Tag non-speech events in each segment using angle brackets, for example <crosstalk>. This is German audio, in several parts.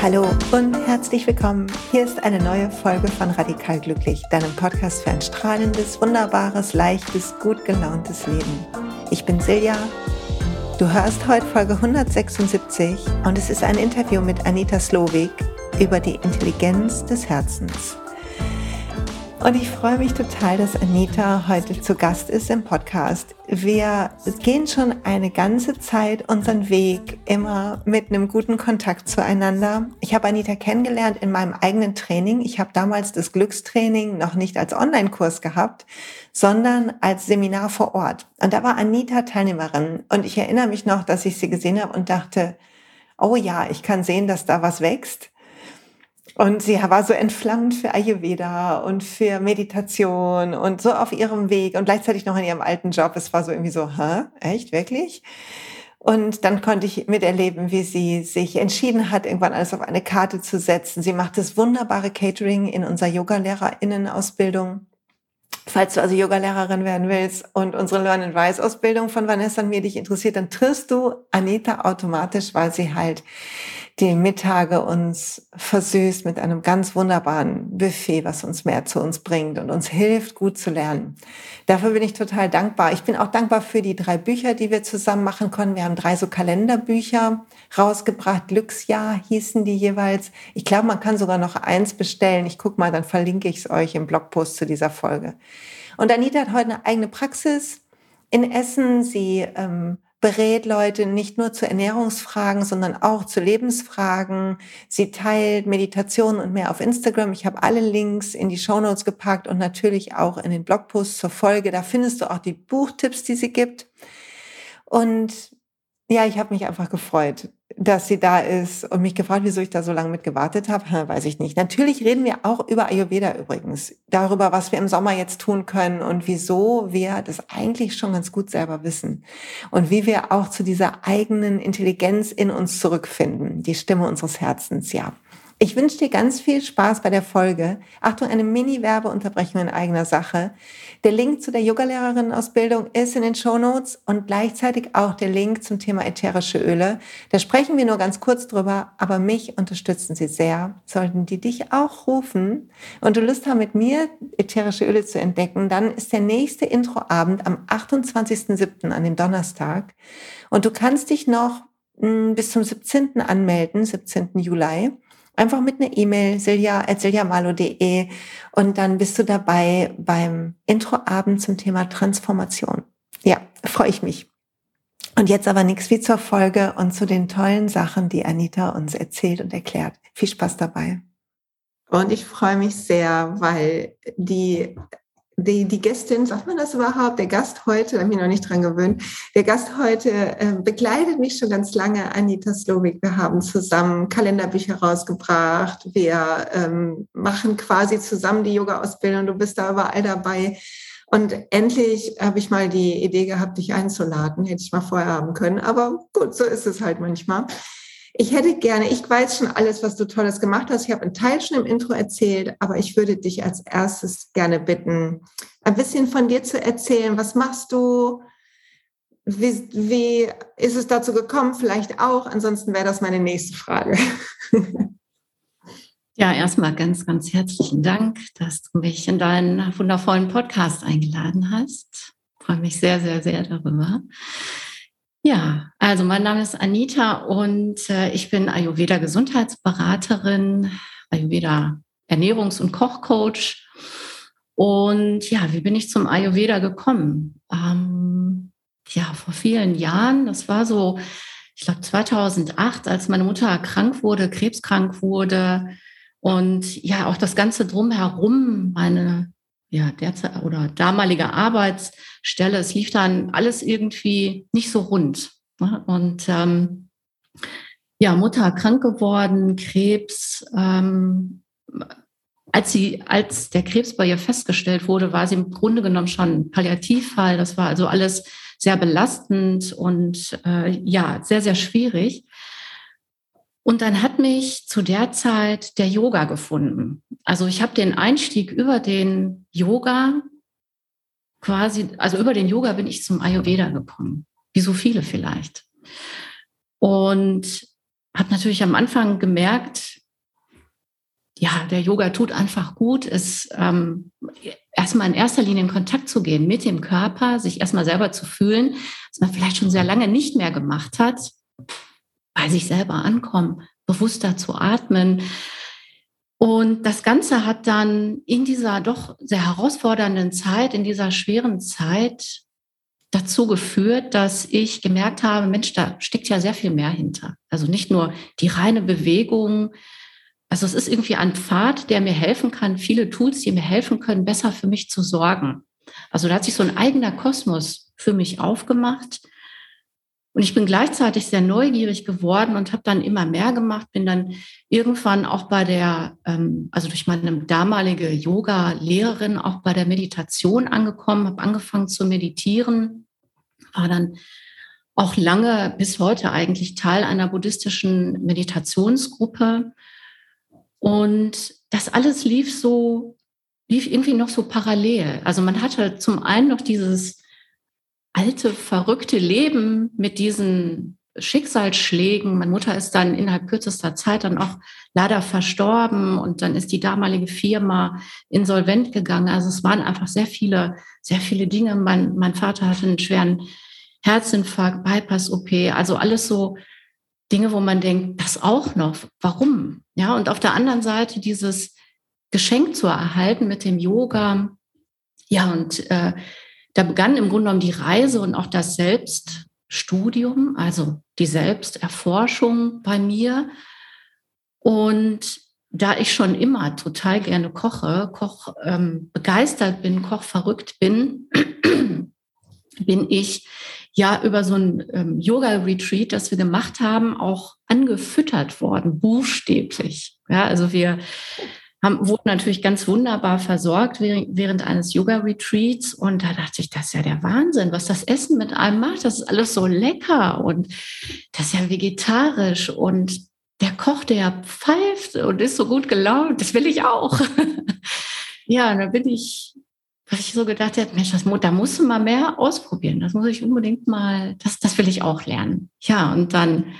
Hallo und herzlich willkommen. Hier ist eine neue Folge von Radikal Glücklich, deinem Podcast für ein strahlendes, wunderbares, leichtes, gut gelauntes Leben. Ich bin Silja. Du hörst heute Folge 176 und es ist ein Interview mit Anita Slowik über die Intelligenz des Herzens. Und ich freue mich total, dass Anita heute zu Gast ist im Podcast. Wir gehen schon eine ganze Zeit unseren Weg immer mit einem guten Kontakt zueinander. Ich habe Anita kennengelernt in meinem eigenen Training. Ich habe damals das Glückstraining noch nicht als Online-Kurs gehabt, sondern als Seminar vor Ort. Und da war Anita Teilnehmerin. Und ich erinnere mich noch, dass ich sie gesehen habe und dachte, oh ja, ich kann sehen, dass da was wächst. Und sie war so entflammt für Ayurveda und für Meditation und so auf ihrem Weg und gleichzeitig noch in ihrem alten Job. Es war so irgendwie so, hä, echt, wirklich? Und dann konnte ich miterleben, wie sie sich entschieden hat, irgendwann alles auf eine Karte zu setzen. Sie macht das wunderbare Catering in unserer Yoga-LehrerInnen-Ausbildung. Falls du also Yogalehrerin werden willst und unsere Learn and Rise Ausbildung von Vanessa und mir dich interessiert, dann triffst du Anita automatisch, weil sie halt die Mittage uns versüßt mit einem ganz wunderbaren Buffet, was uns mehr zu uns bringt und uns hilft, gut zu lernen. Dafür bin ich total dankbar. Ich bin auch dankbar für die drei Bücher, die wir zusammen machen konnten. Wir haben drei so Kalenderbücher rausgebracht. Glücksjahr hießen die jeweils. Ich glaube, man kann sogar noch eins bestellen. Ich guck mal, dann verlinke ich es euch im Blogpost zu dieser Folge. Und Anita hat heute eine eigene Praxis in Essen. Sie ähm, berät Leute nicht nur zu Ernährungsfragen, sondern auch zu Lebensfragen. Sie teilt Meditation und mehr auf Instagram. Ich habe alle Links in die Shownotes gepackt und natürlich auch in den Blogpost zur Folge. Da findest du auch die Buchtipps, die sie gibt. Und ja, ich habe mich einfach gefreut, dass sie da ist und mich gefragt, wieso ich da so lange mit gewartet habe. <laughs> Weiß ich nicht. Natürlich reden wir auch über Ayurveda übrigens. Darüber, was wir im Sommer jetzt tun können und wieso wir das eigentlich schon ganz gut selber wissen. Und wie wir auch zu dieser eigenen Intelligenz in uns zurückfinden. Die Stimme unseres Herzens, ja. Ich wünsche dir ganz viel Spaß bei der Folge. Achtung, eine Mini-Werbeunterbrechung in eigener Sache. Der Link zu der Yogalehrerinnenausbildung ist in den Show Notes und gleichzeitig auch der Link zum Thema ätherische Öle. Da sprechen wir nur ganz kurz drüber, aber mich unterstützen sie sehr. Sollten die dich auch rufen und du Lust haben, mit mir ätherische Öle zu entdecken, dann ist der nächste Introabend am 28.07. an dem Donnerstag. Und du kannst dich noch hm, bis zum 17. anmelden, 17. Juli einfach mit einer E-Mail silja.siljamalo.de und dann bist du dabei beim Introabend zum Thema Transformation. Ja, freue ich mich. Und jetzt aber nichts wie zur Folge und zu den tollen Sachen, die Anita uns erzählt und erklärt. Viel Spaß dabei. Und ich freue mich sehr, weil die die, die Gästin, sagt man das überhaupt, der Gast heute, da habe ich mich noch nicht dran gewöhnt, der Gast heute äh, begleitet mich schon ganz lange, Anita Slowik. Wir haben zusammen Kalenderbücher rausgebracht, wir ähm, machen quasi zusammen die Yoga-Ausbildung, du bist da überall dabei. Und endlich habe ich mal die Idee gehabt, dich einzuladen. Hätte ich mal vorher haben können. Aber gut, so ist es halt manchmal. Ich hätte gerne, ich weiß schon alles, was du Tolles gemacht hast. Ich habe einen Teil schon im Intro erzählt, aber ich würde dich als erstes gerne bitten, ein bisschen von dir zu erzählen. Was machst du? Wie, wie ist es dazu gekommen? Vielleicht auch. Ansonsten wäre das meine nächste Frage. <laughs> Ja, erstmal ganz, ganz herzlichen Dank, dass du mich in deinen wundervollen Podcast eingeladen hast. Ich freue mich sehr, sehr, sehr darüber. Ja, also mein Name ist Anita und äh, ich bin Ayurveda Gesundheitsberaterin, Ayurveda Ernährungs- und Kochcoach. Und ja, wie bin ich zum Ayurveda gekommen? Ähm, ja, vor vielen Jahren, das war so, ich glaube 2008, als meine Mutter krank wurde, krebskrank wurde und ja, auch das Ganze drumherum, meine ja, derzeit oder damalige Arbeitsstelle, es lief dann alles irgendwie nicht so rund. Ne? Und ähm, ja, Mutter krank geworden, Krebs. Ähm, als sie, als der Krebs bei ihr festgestellt wurde, war sie im Grunde genommen schon Palliativfall. Das war also alles sehr belastend und äh, ja, sehr, sehr schwierig. Und dann hat mich zu der Zeit der Yoga gefunden. Also ich habe den Einstieg über den Yoga quasi, also über den Yoga bin ich zum Ayurveda gekommen, wie so viele vielleicht. Und habe natürlich am Anfang gemerkt, ja, der Yoga tut einfach gut, es ähm, erstmal in erster Linie in Kontakt zu gehen mit dem Körper, sich erstmal selber zu fühlen, was man vielleicht schon sehr lange nicht mehr gemacht hat, bei sich selber ankommen, bewusster zu atmen. Und das Ganze hat dann in dieser doch sehr herausfordernden Zeit, in dieser schweren Zeit dazu geführt, dass ich gemerkt habe, Mensch, da steckt ja sehr viel mehr hinter. Also nicht nur die reine Bewegung. Also es ist irgendwie ein Pfad, der mir helfen kann, viele Tools, die mir helfen können, besser für mich zu sorgen. Also da hat sich so ein eigener Kosmos für mich aufgemacht. Und ich bin gleichzeitig sehr neugierig geworden und habe dann immer mehr gemacht, bin dann irgendwann auch bei der, ähm, also durch meine damalige Yoga-Lehrerin auch bei der Meditation angekommen, habe angefangen zu meditieren, war dann auch lange bis heute eigentlich Teil einer buddhistischen Meditationsgruppe. Und das alles lief so, lief irgendwie noch so parallel. Also man hatte zum einen noch dieses alte, verrückte Leben mit diesen Schicksalsschlägen. Meine Mutter ist dann innerhalb kürzester Zeit dann auch leider verstorben und dann ist die damalige Firma insolvent gegangen. Also es waren einfach sehr viele, sehr viele Dinge. Mein, mein Vater hatte einen schweren Herzinfarkt, Bypass-OP, also alles so Dinge, wo man denkt, das auch noch. Warum? Ja, und auf der anderen Seite dieses Geschenk zu erhalten mit dem Yoga. Ja, und äh, da begann im Grunde genommen die Reise und auch das Selbststudium, also die Selbsterforschung bei mir. Und da ich schon immer total gerne koche, Koch ähm, begeistert bin, Koch verrückt bin, <clears throat> bin ich ja über so ein ähm, Yoga-Retreat, das wir gemacht haben, auch angefüttert worden, buchstäblich. Ja, also wir haben, wurden natürlich ganz wunderbar versorgt während, eines Yoga-Retreats. Und da dachte ich, das ist ja der Wahnsinn, was das Essen mit einem macht. Das ist alles so lecker und das ist ja vegetarisch. Und der Koch, der pfeift und ist so gut gelaunt, das will ich auch. <laughs> ja, und da bin ich, was ich so gedacht habe, Mensch, das, da musst du mal mehr ausprobieren. Das muss ich unbedingt mal, das, das will ich auch lernen. Ja, und dann,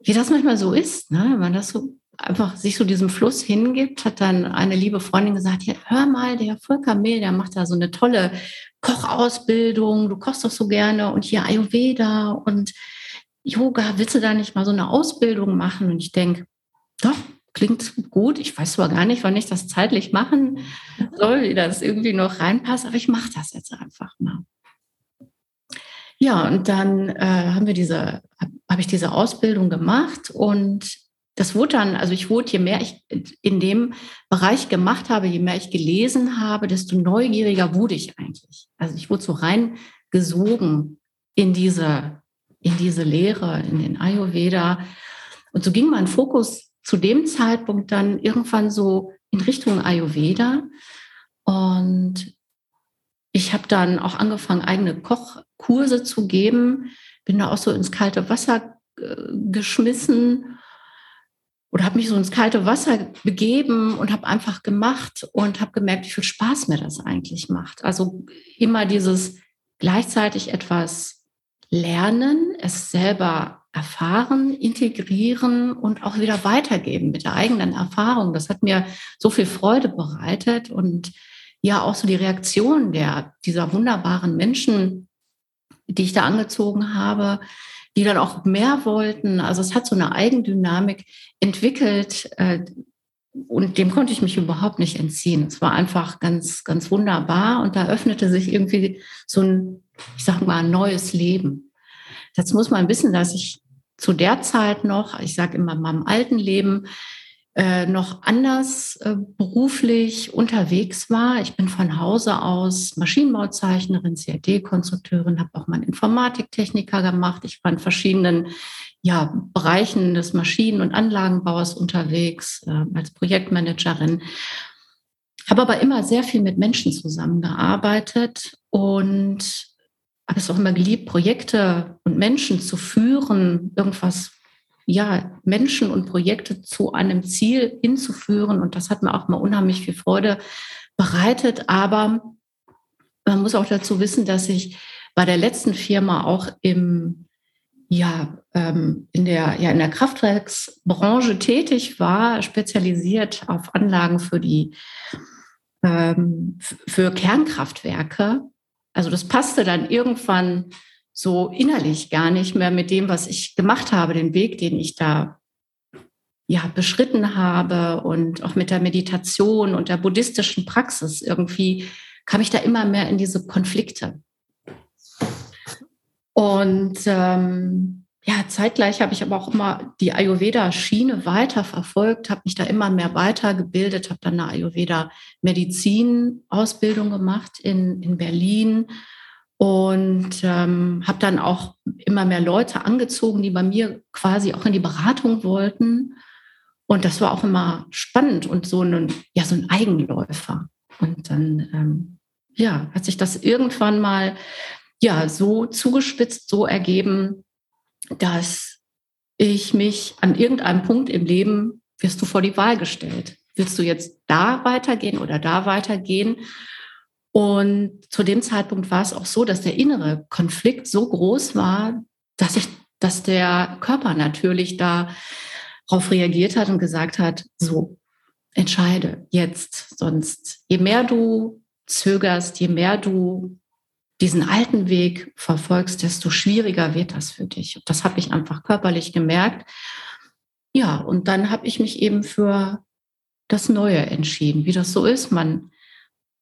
wie das manchmal so ist, ne, wenn man das so einfach sich so diesem Fluss hingibt, hat dann eine liebe Freundin gesagt, ja, hör mal, der Volker Mehl, der macht da so eine tolle Kochausbildung, du kochst doch so gerne und hier Ayurveda und Yoga, willst du da nicht mal so eine Ausbildung machen? Und ich denke, doch, klingt gut. Ich weiß zwar gar nicht, wann ich das zeitlich machen soll, wie das irgendwie noch reinpasst, aber ich mache das jetzt einfach mal. Ja, und dann äh, haben wir diese, habe ich diese Ausbildung gemacht und das wurde dann, also ich wurde, je mehr ich in dem Bereich gemacht habe, je mehr ich gelesen habe, desto neugieriger wurde ich eigentlich. Also ich wurde so reingesogen in diese, in diese Lehre, in den Ayurveda. Und so ging mein Fokus zu dem Zeitpunkt dann irgendwann so in Richtung Ayurveda. Und ich habe dann auch angefangen, eigene Kochkurse zu geben, bin da auch so ins kalte Wasser äh, geschmissen oder habe mich so ins kalte Wasser begeben und habe einfach gemacht und habe gemerkt, wie viel Spaß mir das eigentlich macht. Also immer dieses gleichzeitig etwas lernen, es selber erfahren, integrieren und auch wieder weitergeben mit der eigenen Erfahrung. Das hat mir so viel Freude bereitet und ja auch so die Reaktion der, dieser wunderbaren Menschen, die ich da angezogen habe, die dann auch mehr wollten. Also es hat so eine Eigendynamik entwickelt äh, und dem konnte ich mich überhaupt nicht entziehen. Es war einfach ganz, ganz wunderbar und da öffnete sich irgendwie so ein, ich sag mal, ein neues Leben. Jetzt muss man wissen, dass ich zu der Zeit noch, ich sage immer, in meinem alten Leben, äh, noch anders äh, beruflich unterwegs war. Ich bin von Hause aus Maschinenbauzeichnerin, CAD-Konstrukteurin, habe auch meinen Informatiktechniker gemacht. Ich war in verschiedenen ja, Bereichen des Maschinen- und Anlagenbaus unterwegs äh, als Projektmanagerin. Habe aber immer sehr viel mit Menschen zusammengearbeitet und habe es auch immer geliebt, Projekte und Menschen zu führen, irgendwas ja, Menschen und Projekte zu einem Ziel hinzuführen. Und das hat mir auch mal unheimlich viel Freude bereitet. Aber man muss auch dazu wissen, dass ich bei der letzten Firma auch im, ja, ähm, in der, ja, in der Kraftwerksbranche tätig war, spezialisiert auf Anlagen für die, ähm, für Kernkraftwerke. Also das passte dann irgendwann so innerlich gar nicht mehr mit dem, was ich gemacht habe, den Weg, den ich da ja beschritten habe und auch mit der Meditation und der buddhistischen Praxis irgendwie kam ich da immer mehr in diese Konflikte. Und ähm, ja, zeitgleich habe ich aber auch immer die Ayurveda-Schiene weiter verfolgt, habe mich da immer mehr weitergebildet, habe dann eine Ayurveda-Medizin-Ausbildung gemacht in, in Berlin und ähm, habe dann auch immer mehr Leute angezogen, die bei mir quasi auch in die Beratung wollten. Und das war auch immer spannend und so ein, ja, so ein Eigenläufer. Und dann, ähm, ja, hat sich das irgendwann mal ja, so zugespitzt, so ergeben, dass ich mich an irgendeinem Punkt im Leben wirst du vor die Wahl gestellt. Willst du jetzt da weitergehen oder da weitergehen? Und zu dem Zeitpunkt war es auch so, dass der innere Konflikt so groß war, dass ich, dass der Körper natürlich darauf reagiert hat und gesagt hat, so, entscheide jetzt, sonst je mehr du zögerst, je mehr du diesen alten Weg verfolgst, desto schwieriger wird das für dich. Das habe ich einfach körperlich gemerkt. Ja, und dann habe ich mich eben für das Neue entschieden, wie das so ist. Man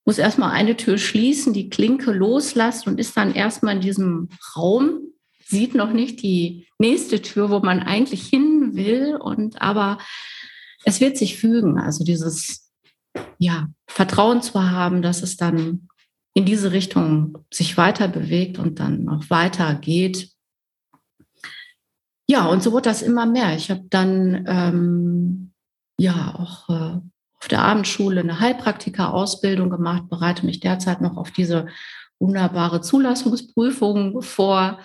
muss erstmal eine Tür schließen, die Klinke loslassen und ist dann erstmal in diesem Raum, sieht noch nicht die nächste Tür, wo man eigentlich hin will. Und aber es wird sich fügen. Also dieses ja, Vertrauen zu haben, dass es dann in diese Richtung sich weiter bewegt und dann auch weiter geht. Ja, und so wurde das immer mehr. Ich habe dann ähm, ja auch äh, auf der Abendschule eine Heilpraktika-Ausbildung gemacht, bereite mich derzeit noch auf diese wunderbare Zulassungsprüfung vor.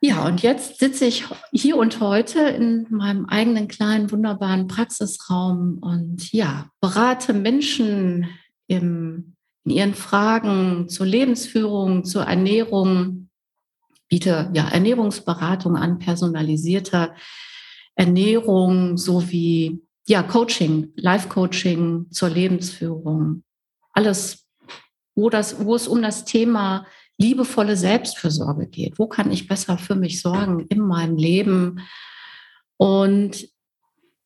Ja, und jetzt sitze ich hier und heute in meinem eigenen kleinen, wunderbaren Praxisraum und ja, berate Menschen im in ihren Fragen zur Lebensführung, zur Ernährung, biete ja Ernährungsberatung an, personalisierte Ernährung sowie ja Coaching, Life-Coaching zur Lebensführung. Alles, wo das, wo es um das Thema liebevolle Selbstfürsorge geht. Wo kann ich besser für mich sorgen in meinem Leben? Und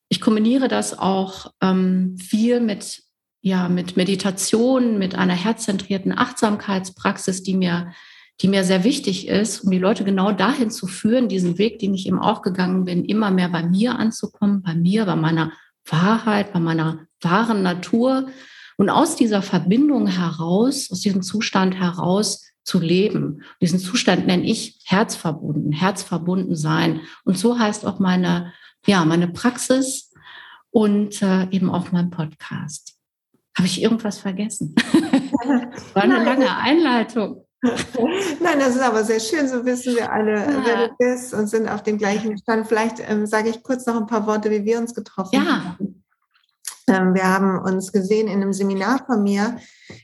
ich kombiniere das auch ähm, viel mit ja, mit Meditation, mit einer herzzentrierten Achtsamkeitspraxis, die mir, die mir sehr wichtig ist, um die Leute genau dahin zu führen, diesen Weg, den ich eben auch gegangen bin, immer mehr bei mir anzukommen, bei mir, bei meiner Wahrheit, bei meiner wahren Natur und aus dieser Verbindung heraus, aus diesem Zustand heraus zu leben. Diesen Zustand nenne ich herzverbunden, herzverbunden sein. Und so heißt auch meine, ja, meine Praxis und äh, eben auch mein Podcast. Habe ich irgendwas vergessen? <laughs> War eine lange Einleitung. <laughs> Nein, das ist aber sehr schön. So wissen wir alle, ja. wer du bist und sind auf dem gleichen Stand. Vielleicht ähm, sage ich kurz noch ein paar Worte, wie wir uns getroffen ja. haben. Ähm, wir haben uns gesehen in einem Seminar von mir.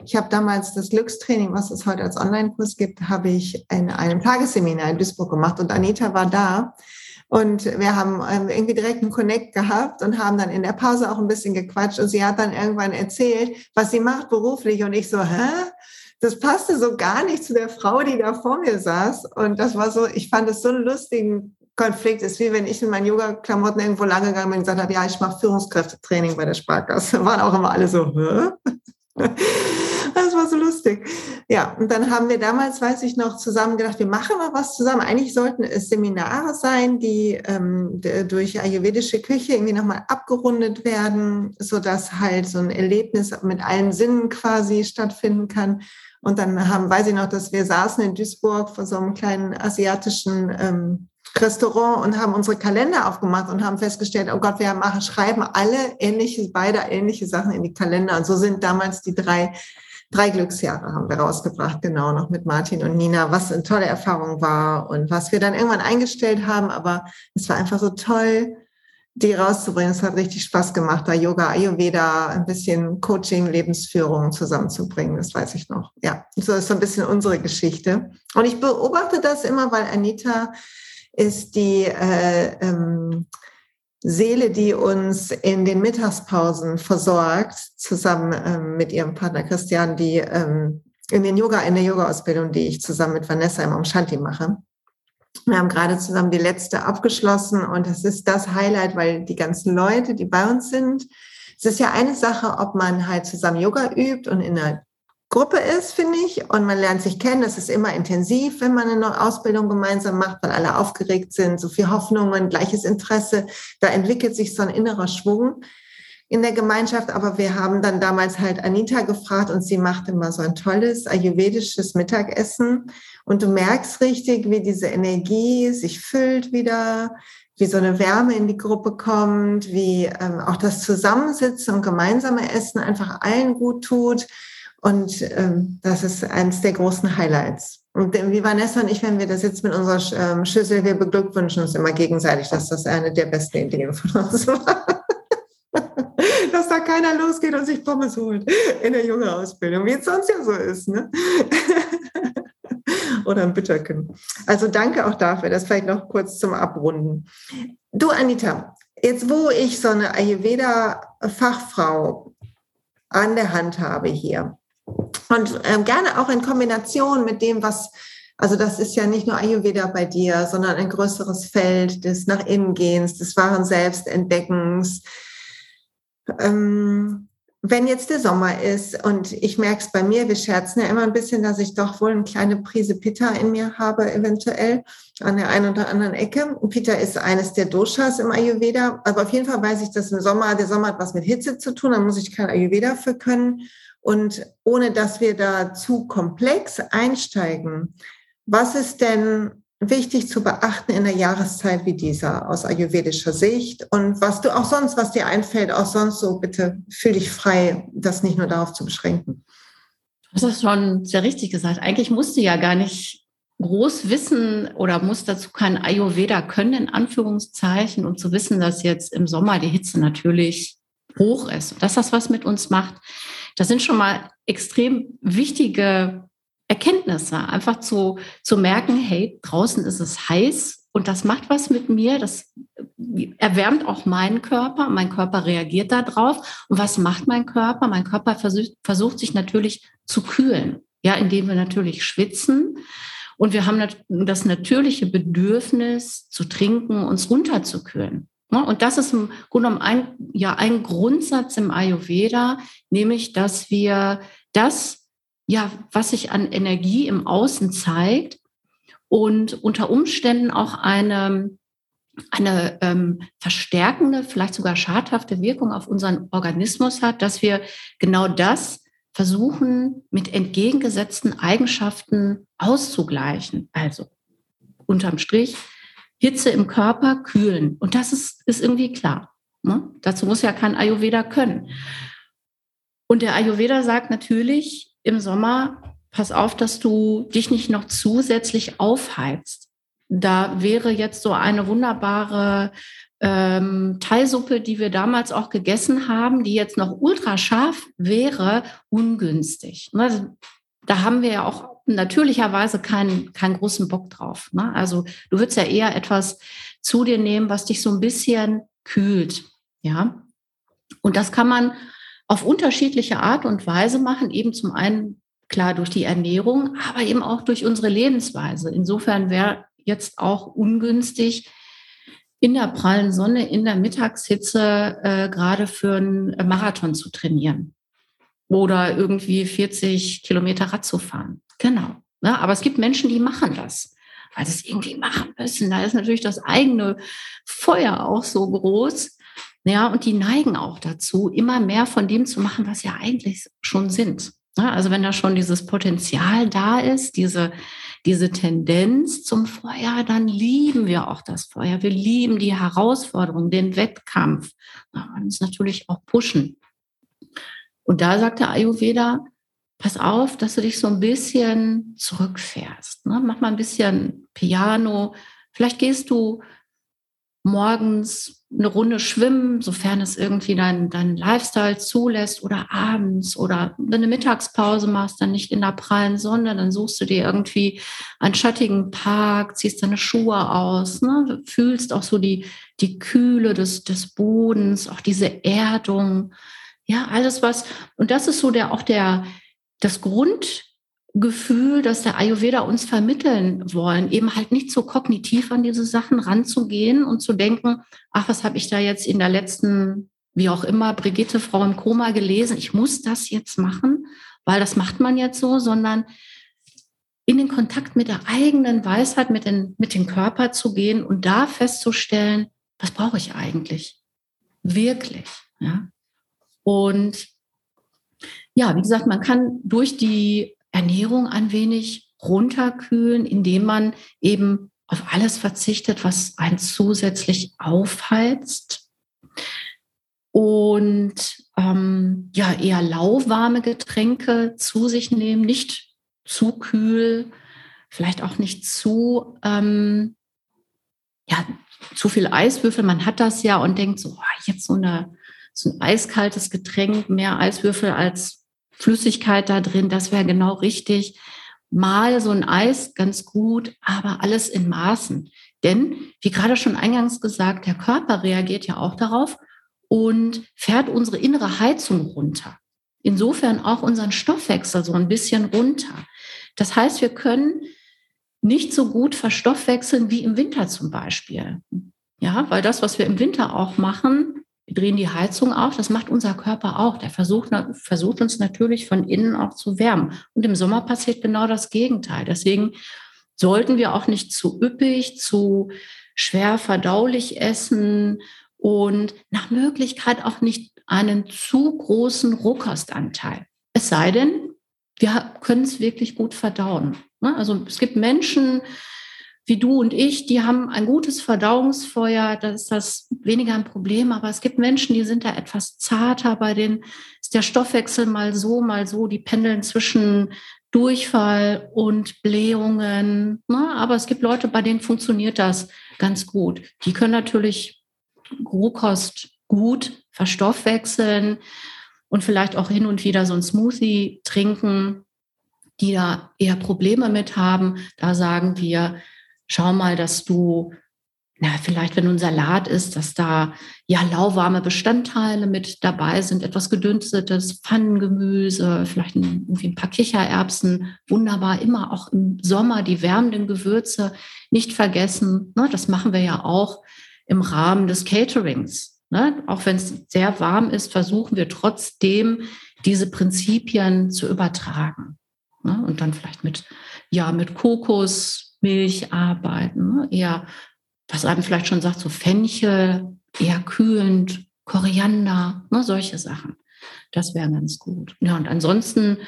Ich habe damals das Glückstraining, was es heute als Online-Kurs gibt, habe ich in einem Tagesseminar in Duisburg gemacht und Anita war da. Und wir haben ähm, irgendwie direkt einen Connect gehabt und haben dann in der Pause auch ein bisschen gequatscht. Und sie hat dann irgendwann erzählt, was sie macht beruflich. Und ich so, hä? Das passte so gar nicht zu der Frau, die da vor mir saß. Und das war so, ich fand es so einen lustigen Konflikt. Es ist wie wenn ich in meinen Yoga-Klamotten irgendwo lang gegangen bin und gesagt habe, ja, ich mache Führungskräftetraining bei der Sparkasse. Da <laughs> waren auch immer alle so, hä? <laughs> Das war so lustig. Ja, und dann haben wir damals, weiß ich noch, zusammen gedacht, wir machen mal was zusammen. Eigentlich sollten es Seminare sein, die ähm, durch ayurvedische Küche irgendwie nochmal abgerundet werden, sodass halt so ein Erlebnis mit allen Sinnen quasi stattfinden kann. Und dann haben, weiß ich noch, dass wir saßen in Duisburg vor so einem kleinen asiatischen ähm, Restaurant und haben unsere Kalender aufgemacht und haben festgestellt, oh Gott, wir machen, schreiben alle ähnliche, beide ähnliche Sachen in die Kalender. Und so sind damals die drei drei Glücksjahre haben wir rausgebracht, genau, noch mit Martin und Nina, was eine tolle Erfahrung war und was wir dann irgendwann eingestellt haben. Aber es war einfach so toll, die rauszubringen. Es hat richtig Spaß gemacht, da Yoga, Ayurveda, ein bisschen Coaching, Lebensführung zusammenzubringen. Das weiß ich noch. Ja, so ist so ein bisschen unsere Geschichte. Und ich beobachte das immer, weil Anita ist die äh, ähm, Seele, die uns in den Mittagspausen versorgt, zusammen ähm, mit ihrem Partner Christian, die ähm, in den Yoga, in der Yoga-Ausbildung, die ich zusammen mit Vanessa im Omshanti mache. Wir haben gerade zusammen die letzte abgeschlossen und das ist das Highlight, weil die ganzen Leute, die bei uns sind, es ist ja eine Sache, ob man halt zusammen Yoga übt und in einer Gruppe ist, finde ich, und man lernt sich kennen. Das ist immer intensiv, wenn man eine Ausbildung gemeinsam macht, weil alle aufgeregt sind, so viel Hoffnungen, gleiches Interesse. Da entwickelt sich so ein innerer Schwung in der Gemeinschaft. Aber wir haben dann damals halt Anita gefragt und sie macht immer so ein tolles ayurvedisches Mittagessen. Und du merkst richtig, wie diese Energie sich füllt wieder, wie so eine Wärme in die Gruppe kommt, wie ähm, auch das Zusammensitzen und gemeinsame Essen einfach allen gut tut. Und ähm, das ist eines der großen Highlights. Und wie Vanessa und ich, wenn wir das jetzt mit unserer ähm, Schüssel, wir beglückwünschen uns immer gegenseitig, dass das eine der besten Ideen von uns <laughs> war. Da keiner losgeht und sich Pommes holt in der jungen Ausbildung, wie es sonst ja so ist. Ne? <laughs> Oder ein Bitterken. Also danke auch dafür. Das vielleicht noch kurz zum Abrunden. Du, Anita, jetzt wo ich so eine Ayurveda-Fachfrau an der Hand habe hier, und ähm, gerne auch in Kombination mit dem, was, also das ist ja nicht nur Ayurveda bei dir, sondern ein größeres Feld des nach innen gehens, des wahren Selbstentdeckens. Ähm, wenn jetzt der Sommer ist und ich merke es bei mir, wir scherzen ja immer ein bisschen, dass ich doch wohl eine kleine Prise Pitta in mir habe, eventuell an der einen oder anderen Ecke. Pitta ist eines der Doshas im Ayurveda, aber auf jeden Fall weiß ich, dass im Sommer, der Sommer hat was mit Hitze zu tun, da muss ich kein Ayurveda für können. Und ohne dass wir da zu komplex einsteigen, was ist denn wichtig zu beachten in einer Jahreszeit wie dieser aus ayurvedischer Sicht? Und was du auch sonst, was dir einfällt, auch sonst so, bitte fühl dich frei, das nicht nur darauf zu beschränken. Du hast das schon sehr richtig gesagt. Eigentlich musst du ja gar nicht groß wissen oder muss dazu kein Ayurveda können, in Anführungszeichen, um zu wissen, dass jetzt im Sommer die Hitze natürlich hoch ist und dass das was mit uns macht. Das sind schon mal extrem wichtige Erkenntnisse, einfach zu, zu merken, hey, draußen ist es heiß und das macht was mit mir, das erwärmt auch meinen Körper, mein Körper reagiert darauf. Und was macht mein Körper? Mein Körper versucht, versucht sich natürlich zu kühlen, ja, indem wir natürlich schwitzen. Und wir haben das natürliche Bedürfnis zu trinken, uns runterzukühlen. Ne? Und das ist im Grunde genommen ein, ja, ein Grundsatz im Ayurveda, nämlich, dass wir das, ja, was sich an Energie im Außen zeigt und unter Umständen auch eine, eine ähm, verstärkende, vielleicht sogar schadhafte Wirkung auf unseren Organismus hat, dass wir genau das versuchen, mit entgegengesetzten Eigenschaften auszugleichen. Also unterm Strich Hitze im Körper kühlen. Und das ist, ist irgendwie klar. Ne? Dazu muss ja kein Ayurveda können. Und der Ayurveda sagt natürlich im Sommer, pass auf, dass du dich nicht noch zusätzlich aufheizt. Da wäre jetzt so eine wunderbare ähm, Teilsuppe, die wir damals auch gegessen haben, die jetzt noch ultra scharf wäre, ungünstig. Ne? Da haben wir ja auch natürlicherweise keinen, keinen großen Bock drauf. Ne? Also du würdest ja eher etwas zu dir nehmen, was dich so ein bisschen kühlt. Ja. Und das kann man auf unterschiedliche Art und Weise machen. Eben zum einen klar durch die Ernährung, aber eben auch durch unsere Lebensweise. Insofern wäre jetzt auch ungünstig, in der prallen Sonne, in der Mittagshitze äh, gerade für einen Marathon zu trainieren oder irgendwie 40 Kilometer Rad zu fahren. Genau. Ne? Aber es gibt Menschen, die machen das, weil sie es irgendwie machen müssen. Da ist natürlich das eigene Feuer auch so groß. Ja, und die neigen auch dazu, immer mehr von dem zu machen, was ja eigentlich schon sind. Ja, also wenn da schon dieses Potenzial da ist, diese, diese Tendenz zum Feuer, dann lieben wir auch das Feuer. Wir lieben die Herausforderung, den Wettkampf. Ja, und uns natürlich auch pushen. Und da sagt der Ayurveda, pass auf, dass du dich so ein bisschen zurückfährst. Ne? Mach mal ein bisschen Piano. Vielleicht gehst du morgens eine Runde schwimmen, sofern es irgendwie dein, dein Lifestyle zulässt oder abends oder wenn du eine Mittagspause machst, dann nicht in der prallen Sonne, dann suchst du dir irgendwie einen schattigen Park, ziehst deine Schuhe aus, ne? fühlst auch so die, die Kühle des, des Bodens, auch diese Erdung, ja, alles was, und das ist so der, auch der, das Grund, Gefühl, dass der Ayurveda uns vermitteln wollen, eben halt nicht so kognitiv an diese Sachen ranzugehen und zu denken, ach, was habe ich da jetzt in der letzten, wie auch immer, Brigitte, Frau im Koma gelesen, ich muss das jetzt machen, weil das macht man jetzt so, sondern in den Kontakt mit der eigenen Weisheit, mit, den, mit dem Körper zu gehen und da festzustellen, was brauche ich eigentlich? Wirklich. Ja? Und ja, wie gesagt, man kann durch die Ernährung ein wenig runterkühlen, indem man eben auf alles verzichtet, was einen zusätzlich aufheizt. Und ähm, ja, eher lauwarme Getränke zu sich nehmen, nicht zu kühl, vielleicht auch nicht zu, ähm, ja, zu viel Eiswürfel. Man hat das ja und denkt so, oh, jetzt so, eine, so ein eiskaltes Getränk, mehr Eiswürfel als Flüssigkeit da drin, das wäre genau richtig. Mal so ein Eis ganz gut, aber alles in Maßen. Denn, wie gerade schon eingangs gesagt, der Körper reagiert ja auch darauf und fährt unsere innere Heizung runter. Insofern auch unseren Stoffwechsel so ein bisschen runter. Das heißt, wir können nicht so gut verstoffwechseln wie im Winter zum Beispiel. Ja, weil das, was wir im Winter auch machen, wir drehen die Heizung auf, das macht unser Körper auch. Der versucht, versucht uns natürlich von innen auch zu wärmen. Und im Sommer passiert genau das Gegenteil. Deswegen sollten wir auch nicht zu üppig, zu schwer verdaulich essen und nach Möglichkeit auch nicht einen zu großen Rohkostanteil. Es sei denn, wir können es wirklich gut verdauen. Ne? Also es gibt Menschen, wie du und ich, die haben ein gutes Verdauungsfeuer, da ist das weniger ein Problem, aber es gibt Menschen, die sind da etwas zarter, bei denen ist der Stoffwechsel mal so, mal so, die pendeln zwischen Durchfall und Blähungen. Ne? Aber es gibt Leute, bei denen funktioniert das ganz gut. Die können natürlich Rohkost gut verstoffwechseln und vielleicht auch hin und wieder so ein Smoothie trinken, die da eher Probleme mit haben. Da sagen wir, schau mal, dass du, na, vielleicht wenn du ein Salat isst, dass da ja lauwarme Bestandteile mit dabei sind, etwas gedünstetes Pfannengemüse, vielleicht ein, irgendwie ein paar Kichererbsen, wunderbar, immer auch im Sommer die wärmenden Gewürze nicht vergessen. Ne, das machen wir ja auch im Rahmen des Caterings. Ne? Auch wenn es sehr warm ist, versuchen wir trotzdem diese Prinzipien zu übertragen. Ne? Und dann vielleicht mit, ja, mit Kokos, Milch arbeiten. Ne? Eher, was einem vielleicht schon sagt, so Fenchel, eher kühlend, Koriander, ne? solche Sachen. Das wäre ganz gut. Ja, und ansonsten,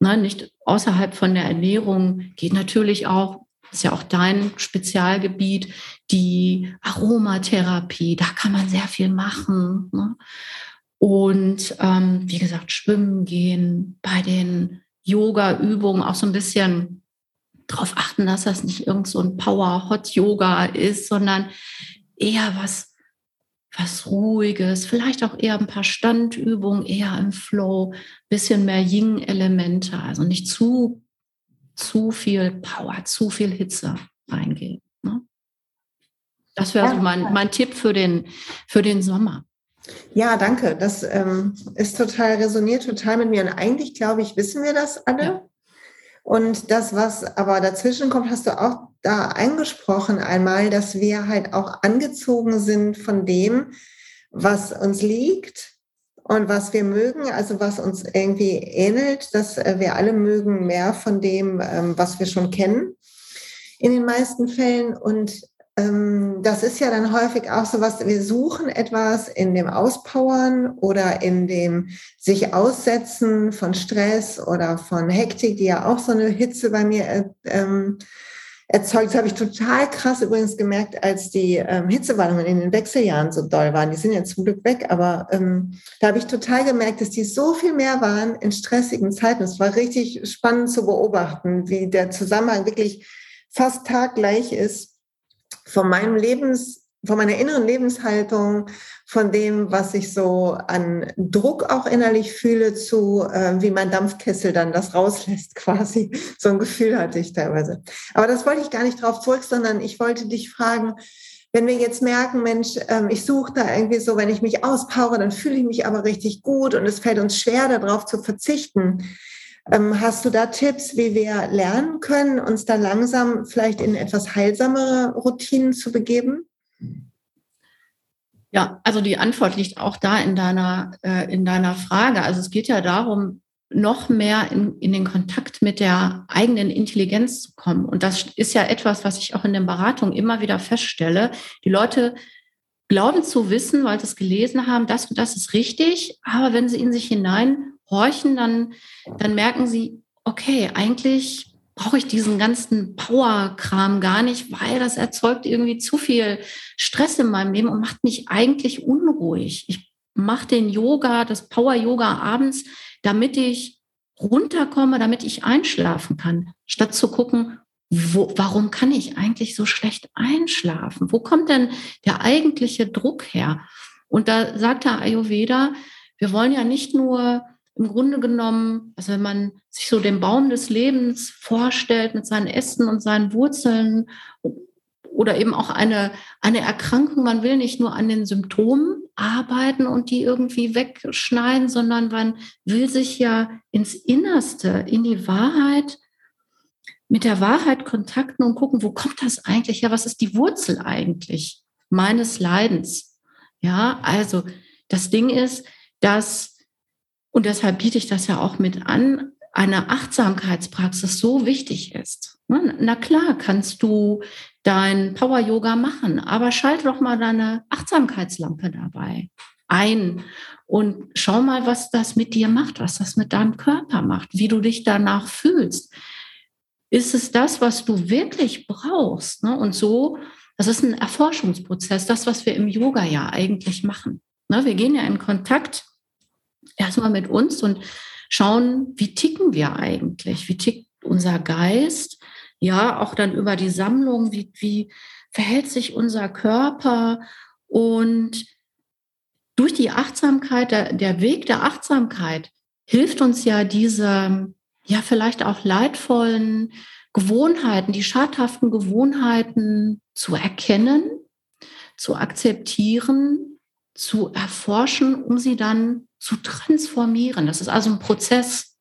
ne, nicht außerhalb von der Ernährung geht natürlich auch, ist ja auch dein Spezialgebiet, die Aromatherapie. Da kann man sehr viel machen. Ne? Und ähm, wie gesagt, schwimmen gehen, bei den Yoga-Übungen auch so ein bisschen darauf achten, dass das nicht irgend so ein Power-Hot-Yoga ist, sondern eher was, was Ruhiges, vielleicht auch eher ein paar Standübungen, eher im Flow, bisschen mehr Yin-Elemente, also nicht zu, zu viel Power, zu viel Hitze reingehen. Ne? Das wäre ja, so mein, mein Tipp für den, für den Sommer. Ja, danke. Das ähm, ist total resoniert total mit mir. Und eigentlich, glaube ich, wissen wir das alle. Ja. Und das, was aber dazwischen kommt, hast du auch da angesprochen einmal, dass wir halt auch angezogen sind von dem, was uns liegt und was wir mögen, also was uns irgendwie ähnelt, dass äh, wir alle mögen mehr von dem, ähm, was wir schon kennen in den meisten Fällen. Und das ist ja dann häufig auch so was, wir suchen etwas in dem Auspowern oder in dem sich aussetzen von Stress oder von Hektik, die ja auch so eine Hitze bei mir äh, ähm, erzeugt. Das habe ich total krass übrigens gemerkt, als die ähm, Hitzewallungen in den Wechseljahren so doll waren. Die sind jetzt zum Glück weg, aber ähm, da habe ich total gemerkt, dass die so viel mehr waren in stressigen Zeiten. Es war richtig spannend zu beobachten, wie der Zusammenhang wirklich fast taggleich ist von meinem Lebens von meiner inneren Lebenshaltung, von dem, was ich so an Druck auch innerlich fühle, zu äh, wie mein Dampfkessel dann das rauslässt quasi. So ein Gefühl hatte ich teilweise. Aber das wollte ich gar nicht drauf zurück, sondern ich wollte dich fragen, wenn wir jetzt merken, Mensch, ähm, ich suche da irgendwie so, wenn ich mich auspowere, dann fühle ich mich aber richtig gut und es fällt uns schwer, darauf zu verzichten. Ähm, hast du da Tipps, wie wir lernen können, uns da langsam vielleicht in etwas heilsamere Routinen zu begeben? Ja, also die Antwort liegt auch da in deiner, äh, in deiner Frage. Also es geht ja darum, noch mehr in, in den Kontakt mit der eigenen Intelligenz zu kommen. Und das ist ja etwas, was ich auch in den Beratungen immer wieder feststelle. Die Leute glauben zu wissen, weil sie es gelesen haben, das und das ist richtig. Aber wenn sie in sich hineinhorchen, dann, dann merken sie, okay, eigentlich brauche ich diesen ganzen Power-Kram gar nicht, weil das erzeugt irgendwie zu viel Stress in meinem Leben und macht mich eigentlich unruhig. Ich mache den Yoga, das Power-Yoga abends, damit ich runterkomme, damit ich einschlafen kann, statt zu gucken, wo, warum kann ich eigentlich so schlecht einschlafen? Wo kommt denn der eigentliche Druck her? Und da sagt der Ayurveda, wir wollen ja nicht nur im Grunde genommen, also wenn man sich so den Baum des Lebens vorstellt mit seinen Ästen und seinen Wurzeln oder eben auch eine, eine Erkrankung, man will nicht nur an den Symptomen arbeiten und die irgendwie wegschneiden, sondern man will sich ja ins Innerste, in die Wahrheit, mit der Wahrheit kontakten und gucken, wo kommt das eigentlich her? Was ist die Wurzel eigentlich meines Leidens? Ja, also das Ding ist, dass und deshalb biete ich das ja auch mit an, eine Achtsamkeitspraxis so wichtig ist. Ne? Na klar, kannst du dein Power Yoga machen, aber schalte doch mal deine Achtsamkeitslampe dabei ein und schau mal, was das mit dir macht, was das mit deinem Körper macht, wie du dich danach fühlst. Ist es das, was du wirklich brauchst? Ne? Und so, das ist ein Erforschungsprozess, das, was wir im Yoga ja eigentlich machen. Ne? Wir gehen ja in Kontakt erstmal mit uns und schauen, wie ticken wir eigentlich? Wie tickt unser Geist? Ja, auch dann über die Sammlung, wie, wie verhält sich unser Körper? Und durch die Achtsamkeit, der, der Weg der Achtsamkeit hilft uns ja diese, ja, vielleicht auch leidvollen Gewohnheiten, die schadhaften Gewohnheiten zu erkennen, zu akzeptieren, zu erforschen, um sie dann zu transformieren. Das ist also ein Prozess.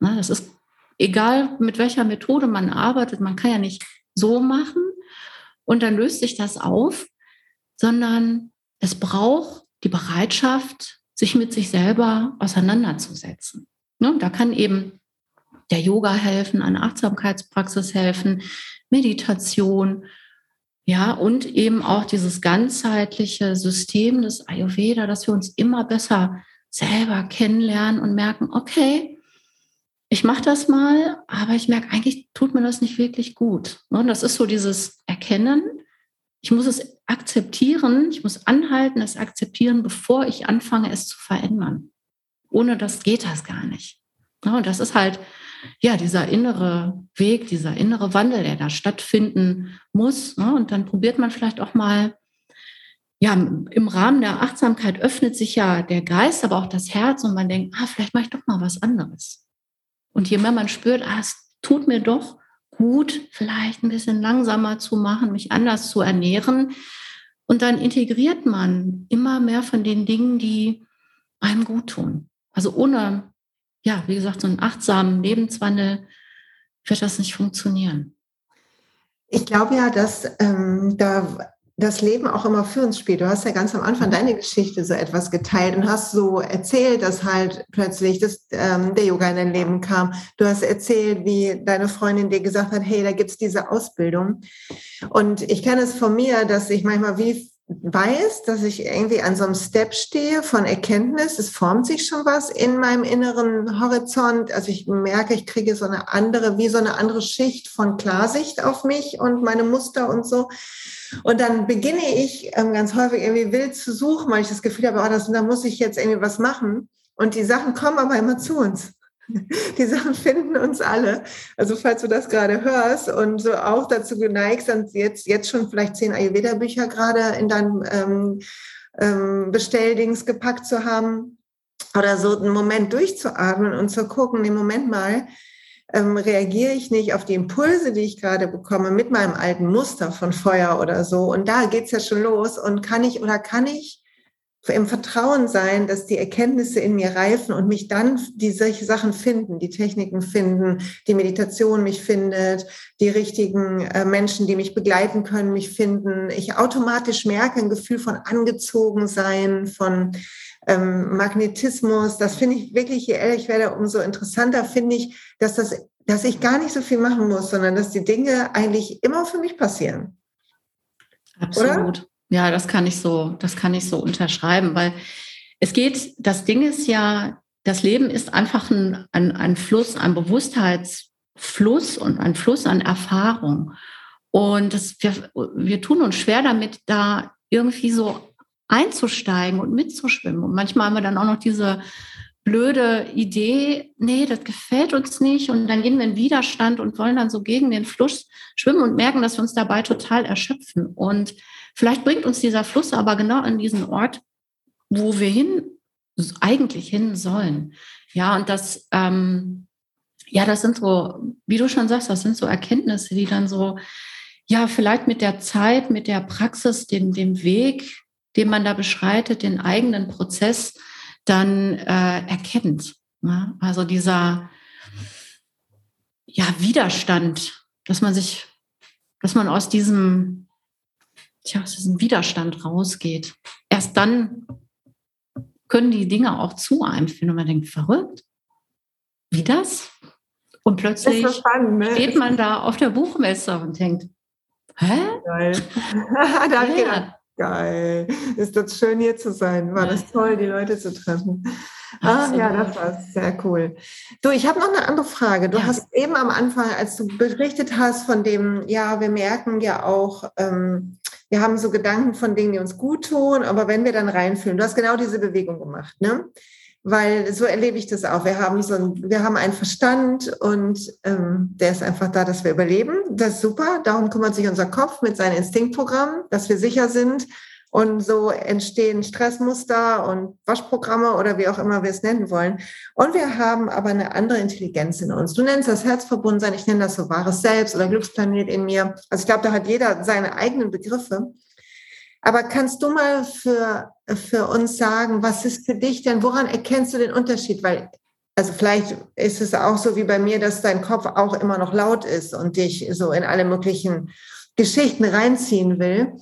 Ne? Das ist egal, mit welcher Methode man arbeitet. Man kann ja nicht so machen und dann löst sich das auf, sondern es braucht die Bereitschaft, sich mit sich selber auseinanderzusetzen. Ne? Da kann eben der Yoga helfen, eine Achtsamkeitspraxis helfen, Meditation, ja, und eben auch dieses ganzheitliche System des Ayurveda, dass wir uns immer besser selber kennenlernen und merken, okay, ich mache das mal, aber ich merke, eigentlich tut mir das nicht wirklich gut. Ne, und das ist so dieses Erkennen. Ich muss es akzeptieren, ich muss anhalten, es akzeptieren, bevor ich anfange, es zu verändern. Ohne das geht das gar nicht. Ne, und das ist halt, ja, dieser innere Weg, dieser innere Wandel, der da stattfinden muss. Ne, und dann probiert man vielleicht auch mal ja, im Rahmen der Achtsamkeit öffnet sich ja der Geist, aber auch das Herz und man denkt, ah, vielleicht mache ich doch mal was anderes. Und je mehr man spürt, ah, es tut mir doch gut, vielleicht ein bisschen langsamer zu machen, mich anders zu ernähren. Und dann integriert man immer mehr von den Dingen, die einem gut tun. Also ohne, ja, wie gesagt, so einen achtsamen Lebenswandel wird das nicht funktionieren. Ich glaube ja, dass ähm, da das Leben auch immer für uns spielt. Du hast ja ganz am Anfang deine Geschichte so etwas geteilt und hast so erzählt, dass halt plötzlich das, ähm, der Yoga in dein Leben kam. Du hast erzählt, wie deine Freundin dir gesagt hat, hey, da gibt's diese Ausbildung. Und ich kenne es von mir, dass ich manchmal wie weiß, dass ich irgendwie an so einem Step stehe von Erkenntnis. Es formt sich schon was in meinem inneren Horizont. Also ich merke, ich kriege so eine andere, wie so eine andere Schicht von Klarsicht auf mich und meine Muster und so. Und dann beginne ich ähm, ganz häufig irgendwie wild zu suchen, weil ich das Gefühl habe, oh, das, da muss ich jetzt irgendwie was machen. Und die Sachen kommen aber immer zu uns. <laughs> Die Sachen finden uns alle. Also falls du das gerade hörst und so auch dazu geneigt sind, jetzt, jetzt schon vielleicht zehn Ayurveda-Bücher gerade in deinem ähm, ähm, Bestelldings gepackt zu haben oder so einen Moment durchzuatmen und zu gucken, im Moment mal, ähm, reagiere ich nicht auf die Impulse, die ich gerade bekomme mit meinem alten Muster von Feuer oder so. Und da geht's ja schon los. Und kann ich oder kann ich im Vertrauen sein, dass die Erkenntnisse in mir reifen und mich dann die solche Sachen finden, die Techniken finden, die Meditation mich findet, die richtigen äh, Menschen, die mich begleiten können, mich finden. Ich automatisch merke ein Gefühl von angezogen sein, von ähm, Magnetismus. Das finde ich wirklich, je älter ich werde, umso interessanter finde ich, dass das, dass ich gar nicht so viel machen muss, sondern dass die Dinge eigentlich immer für mich passieren. Absolut. Oder? Ja, das kann ich so, das kann ich so unterschreiben, weil es geht, das Ding ist ja, das Leben ist einfach ein, ein, ein Fluss, ein Bewusstheitsfluss und ein Fluss an Erfahrung. Und das, wir, wir tun uns schwer damit, da irgendwie so einzusteigen und mitzuschwimmen. Und manchmal haben wir dann auch noch diese blöde Idee, nee, das gefällt uns nicht. Und dann gehen wir in Widerstand und wollen dann so gegen den Fluss schwimmen und merken, dass wir uns dabei total erschöpfen. Und Vielleicht bringt uns dieser Fluss aber genau an diesen Ort, wo wir hin, eigentlich hin sollen. Ja, und das, ähm, ja, das sind so, wie du schon sagst, das sind so Erkenntnisse, die dann so, ja, vielleicht mit der Zeit, mit der Praxis, dem, dem Weg, den man da beschreitet, den eigenen Prozess dann äh, erkennt. Ne? Also dieser, ja, Widerstand, dass man sich, dass man aus diesem tja, aus diesem Widerstand rausgeht. Erst dann können die Dinge auch zu einem finden und man denkt, verrückt, wie das? Und plötzlich so spannend, ne? steht man da auf der Buchmesse und denkt, hä? Geil. <laughs> da ja. gedacht, geil. Ist das schön hier zu sein. War das toll, die Leute zu treffen. Ah, ja, das war sehr cool. Du, ich habe noch eine andere Frage. Du ja. hast eben am Anfang, als du berichtet hast von dem, ja, wir merken ja auch, ähm, wir haben so Gedanken von Dingen, die uns gut tun, aber wenn wir dann reinfühlen, du hast genau diese Bewegung gemacht, ne? Weil so erlebe ich das auch. Wir haben so ein, wir haben einen Verstand und ähm, der ist einfach da, dass wir überleben. Das ist super. Darum kümmert sich unser Kopf mit seinem Instinktprogramm, dass wir sicher sind und so entstehen Stressmuster und Waschprogramme oder wie auch immer wir es nennen wollen. Und wir haben aber eine andere Intelligenz in uns. Du nennst das Herzverbundensein, ich nenne das so wahres Selbst oder Glücksplanet in mir. Also ich glaube, da hat jeder seine eigenen Begriffe. Aber kannst du mal für, für uns sagen, was ist für dich denn, woran erkennst du den Unterschied? Weil, also vielleicht ist es auch so wie bei mir, dass dein Kopf auch immer noch laut ist und dich so in alle möglichen Geschichten reinziehen will.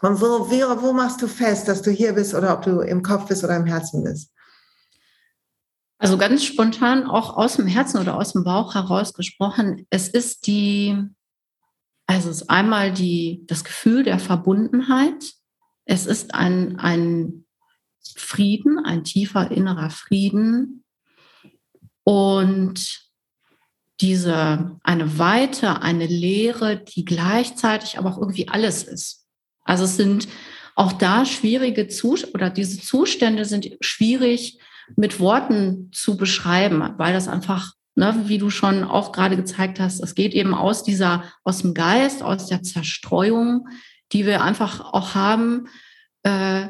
Und wo, wie, wo machst du fest, dass du hier bist oder ob du im Kopf bist oder im Herzen bist? Also ganz spontan auch aus dem Herzen oder aus dem Bauch heraus gesprochen. Es ist die, also es ist einmal die, das Gefühl der Verbundenheit. Es ist ein, ein Frieden, ein tiefer innerer Frieden. Und diese, eine Weite, eine Leere, die gleichzeitig aber auch irgendwie alles ist. Also es sind auch da schwierige Zustände oder diese Zustände sind schwierig mit Worten zu beschreiben, weil das einfach, ne, wie du schon auch gerade gezeigt hast, es geht eben aus dieser, aus dem Geist, aus der Zerstreuung, die wir einfach auch haben, äh,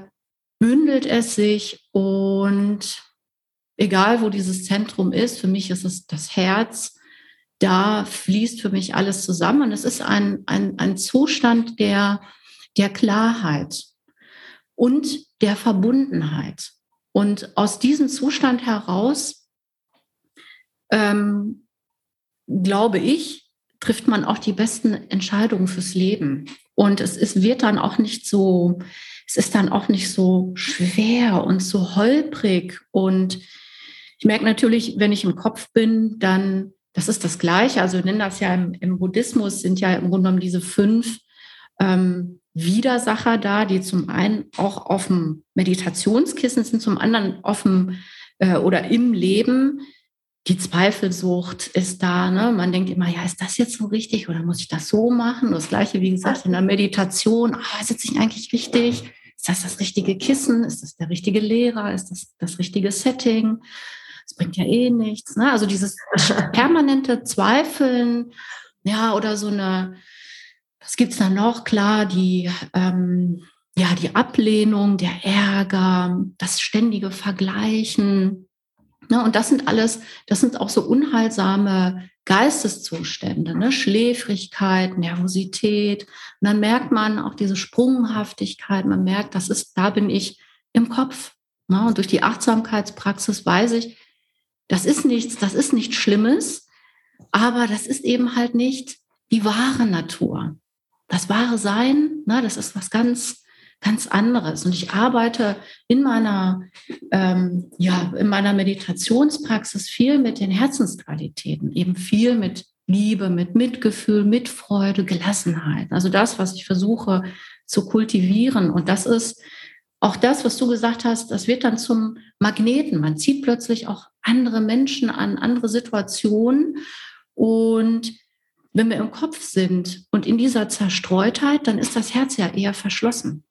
bündelt es sich und egal wo dieses Zentrum ist, für mich ist es das Herz, da fließt für mich alles zusammen und es ist ein, ein, ein Zustand, der der Klarheit und der Verbundenheit. Und aus diesem Zustand heraus, ähm, glaube ich, trifft man auch die besten Entscheidungen fürs Leben. Und es ist, wird dann auch nicht so, es ist dann auch nicht so schwer und so holprig. Und ich merke natürlich, wenn ich im Kopf bin, dann, das ist das Gleiche. Also wir nennen das ja im, im Buddhismus, sind ja im Grunde genommen diese fünf ähm, Widersacher da, die zum einen auch auf dem Meditationskissen sind, zum anderen dem äh, oder im Leben. Die Zweifelsucht ist da. Ne? Man denkt immer, ja, ist das jetzt so richtig oder muss ich das so machen? Das gleiche, wie gesagt, in der Meditation. Ah, sitze ich eigentlich richtig? Ist das das richtige Kissen? Ist das der richtige Lehrer? Ist das das richtige Setting? Das bringt ja eh nichts. Ne? Also dieses <laughs> permanente Zweifeln, ja, oder so eine was gibt's da noch? Klar, die, ähm, ja, die Ablehnung, der Ärger, das ständige Vergleichen. Ne? Und das sind alles, das sind auch so unheilsame Geisteszustände, ne? Schläfrigkeit, Nervosität. Und dann merkt man auch diese Sprunghaftigkeit, man merkt, das ist, da bin ich im Kopf. Ne? Und durch die Achtsamkeitspraxis weiß ich, das ist nichts, das ist nichts Schlimmes, aber das ist eben halt nicht die wahre Natur das wahre Sein, ne, das ist was ganz, ganz anderes. Und ich arbeite in meiner, ähm, ja, in meiner Meditationspraxis viel mit den Herzensqualitäten, eben viel mit Liebe, mit Mitgefühl, mit Freude, Gelassenheit. Also das, was ich versuche zu kultivieren. Und das ist auch das, was du gesagt hast, das wird dann zum Magneten. Man zieht plötzlich auch andere Menschen an, andere Situationen. Und wenn wir im Kopf sind und in dieser Zerstreutheit, dann ist das Herz ja eher verschlossen.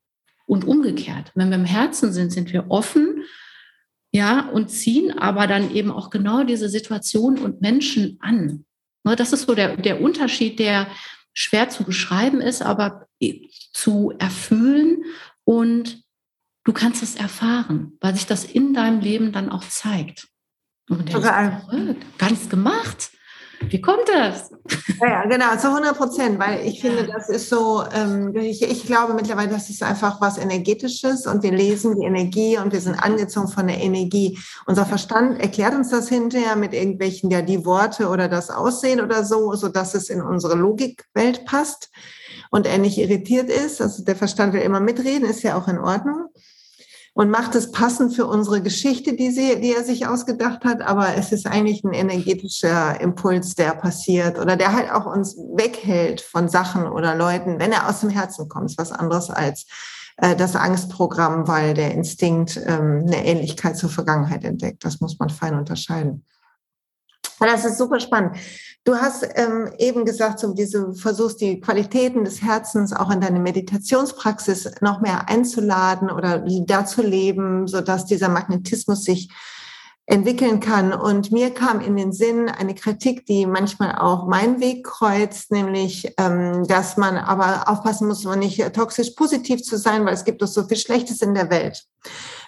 Und umgekehrt, wenn wir im Herzen sind, sind wir offen, ja, und ziehen aber dann eben auch genau diese Situation und Menschen an. Ne, das ist so der, der Unterschied, der schwer zu beschreiben ist, aber zu erfüllen und du kannst es erfahren, weil sich das in deinem Leben dann auch zeigt. Und der ist ganz gemacht. Wie kommt das? Ja, genau, zu 100 Prozent, weil ich finde, das ist so, ähm, ich, ich glaube mittlerweile, das ist einfach was Energetisches und wir lesen die Energie und wir sind angezogen von der Energie. Unser Verstand erklärt uns das hinterher mit irgendwelchen, ja, die Worte oder das Aussehen oder so, so dass es in unsere Logikwelt passt und er nicht irritiert ist. Also der Verstand will immer mitreden, ist ja auch in Ordnung und macht es passend für unsere Geschichte, die, sie, die er sich ausgedacht hat. Aber es ist eigentlich ein energetischer Impuls, der passiert oder der halt auch uns weghält von Sachen oder Leuten, wenn er aus dem Herzen kommt. Ist was anderes als äh, das Angstprogramm, weil der Instinkt ähm, eine Ähnlichkeit zur Vergangenheit entdeckt. Das muss man fein unterscheiden. Das ist super spannend. Du hast ähm, eben gesagt, so diese versuchst die Qualitäten des Herzens auch in deine Meditationspraxis noch mehr einzuladen oder da zu leben, so dass dieser Magnetismus sich entwickeln kann. Und mir kam in den Sinn eine Kritik, die manchmal auch meinen Weg kreuzt, nämlich, ähm, dass man aber aufpassen muss, man nicht toxisch positiv zu sein, weil es gibt doch so viel Schlechtes in der Welt.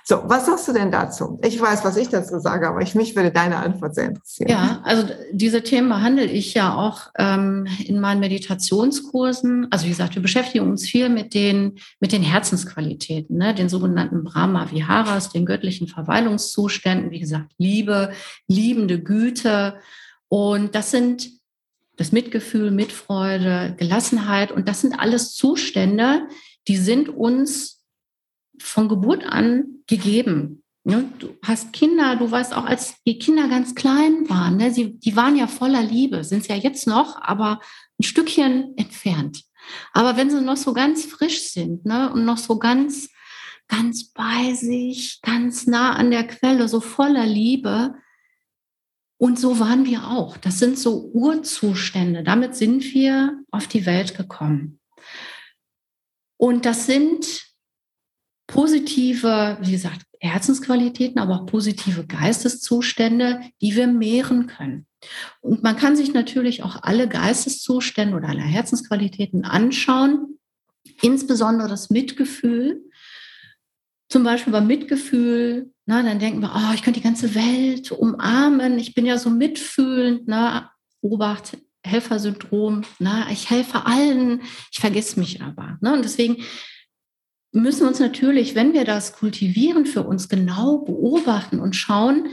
So, was sagst du denn dazu? Ich weiß, was ich dazu sage, aber ich, mich würde deine Antwort sehr interessieren. Ja, also diese Themen behandle ich ja auch ähm, in meinen Meditationskursen. Also wie gesagt, wir beschäftigen uns viel mit den, mit den Herzensqualitäten, ne? den sogenannten Brahma Viharas, den göttlichen Verweilungszuständen, wie gesagt, Liebe, liebende Güte. Und das sind das Mitgefühl, Mitfreude, Gelassenheit. Und das sind alles Zustände, die sind uns von Geburt an gegeben. Ne? Du hast Kinder, du weißt auch, als die Kinder ganz klein waren, ne? Sie, die waren ja voller Liebe, sind es ja jetzt noch, aber ein Stückchen entfernt. Aber wenn sie noch so ganz frisch sind ne? und noch so ganz, ganz bei sich, ganz nah an der Quelle, so voller Liebe, und so waren wir auch. Das sind so Urzustände. Damit sind wir auf die Welt gekommen. Und das sind positive, wie gesagt, Herzensqualitäten, aber auch positive Geisteszustände, die wir mehren können. Und man kann sich natürlich auch alle Geisteszustände oder alle Herzensqualitäten anschauen, insbesondere das Mitgefühl. Zum Beispiel beim Mitgefühl, na, dann denken wir, oh, ich könnte die ganze Welt umarmen, ich bin ja so mitfühlend, na, Obacht, Helfersyndrom, na, ich helfe allen, ich vergesse mich aber. Ne? Und deswegen müssen uns natürlich, wenn wir das kultivieren, für uns genau beobachten und schauen,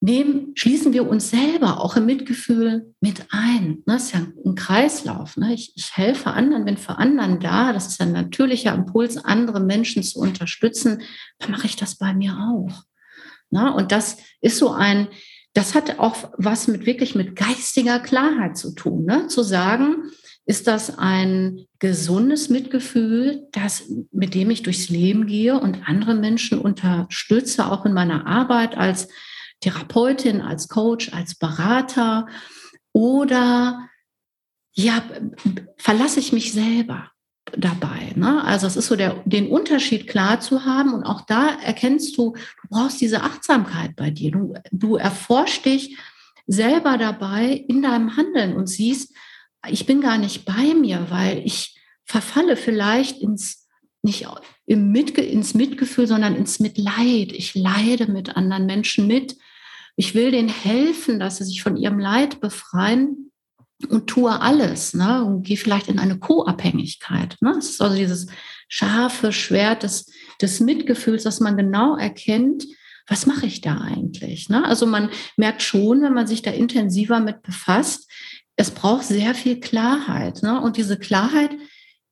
nehmen, schließen wir uns selber auch im Mitgefühl mit ein. Das ist ja ein Kreislauf. Ne? Ich, ich helfe anderen, bin für anderen da. Das ist ein natürlicher Impuls, andere Menschen zu unterstützen. Dann mache ich das bei mir auch. Und das ist so ein, das hat auch was mit wirklich mit geistiger Klarheit zu tun, ne? zu sagen, Ist das ein gesundes Mitgefühl, das, mit dem ich durchs Leben gehe und andere Menschen unterstütze, auch in meiner Arbeit als Therapeutin, als Coach, als Berater? Oder ja, verlasse ich mich selber dabei? Ne? Also es ist so der, den Unterschied klar zu haben und auch da erkennst du, du brauchst diese Achtsamkeit bei dir. Du, du erforschst dich selber dabei in deinem Handeln und siehst, ich bin gar nicht bei mir, weil ich verfalle vielleicht ins nicht im Mitge ins Mitgefühl, sondern ins Mitleid. Ich leide mit anderen Menschen mit. Ich will denen helfen, dass sie sich von ihrem Leid befreien und tue alles ne? und gehe vielleicht in eine Co-Abhängigkeit. Ne? Das ist also dieses scharfe Schwert des, des Mitgefühls, dass man genau erkennt, was mache ich da eigentlich? Ne? Also man merkt schon, wenn man sich da intensiver mit befasst, es braucht sehr viel Klarheit. Ne? Und diese Klarheit,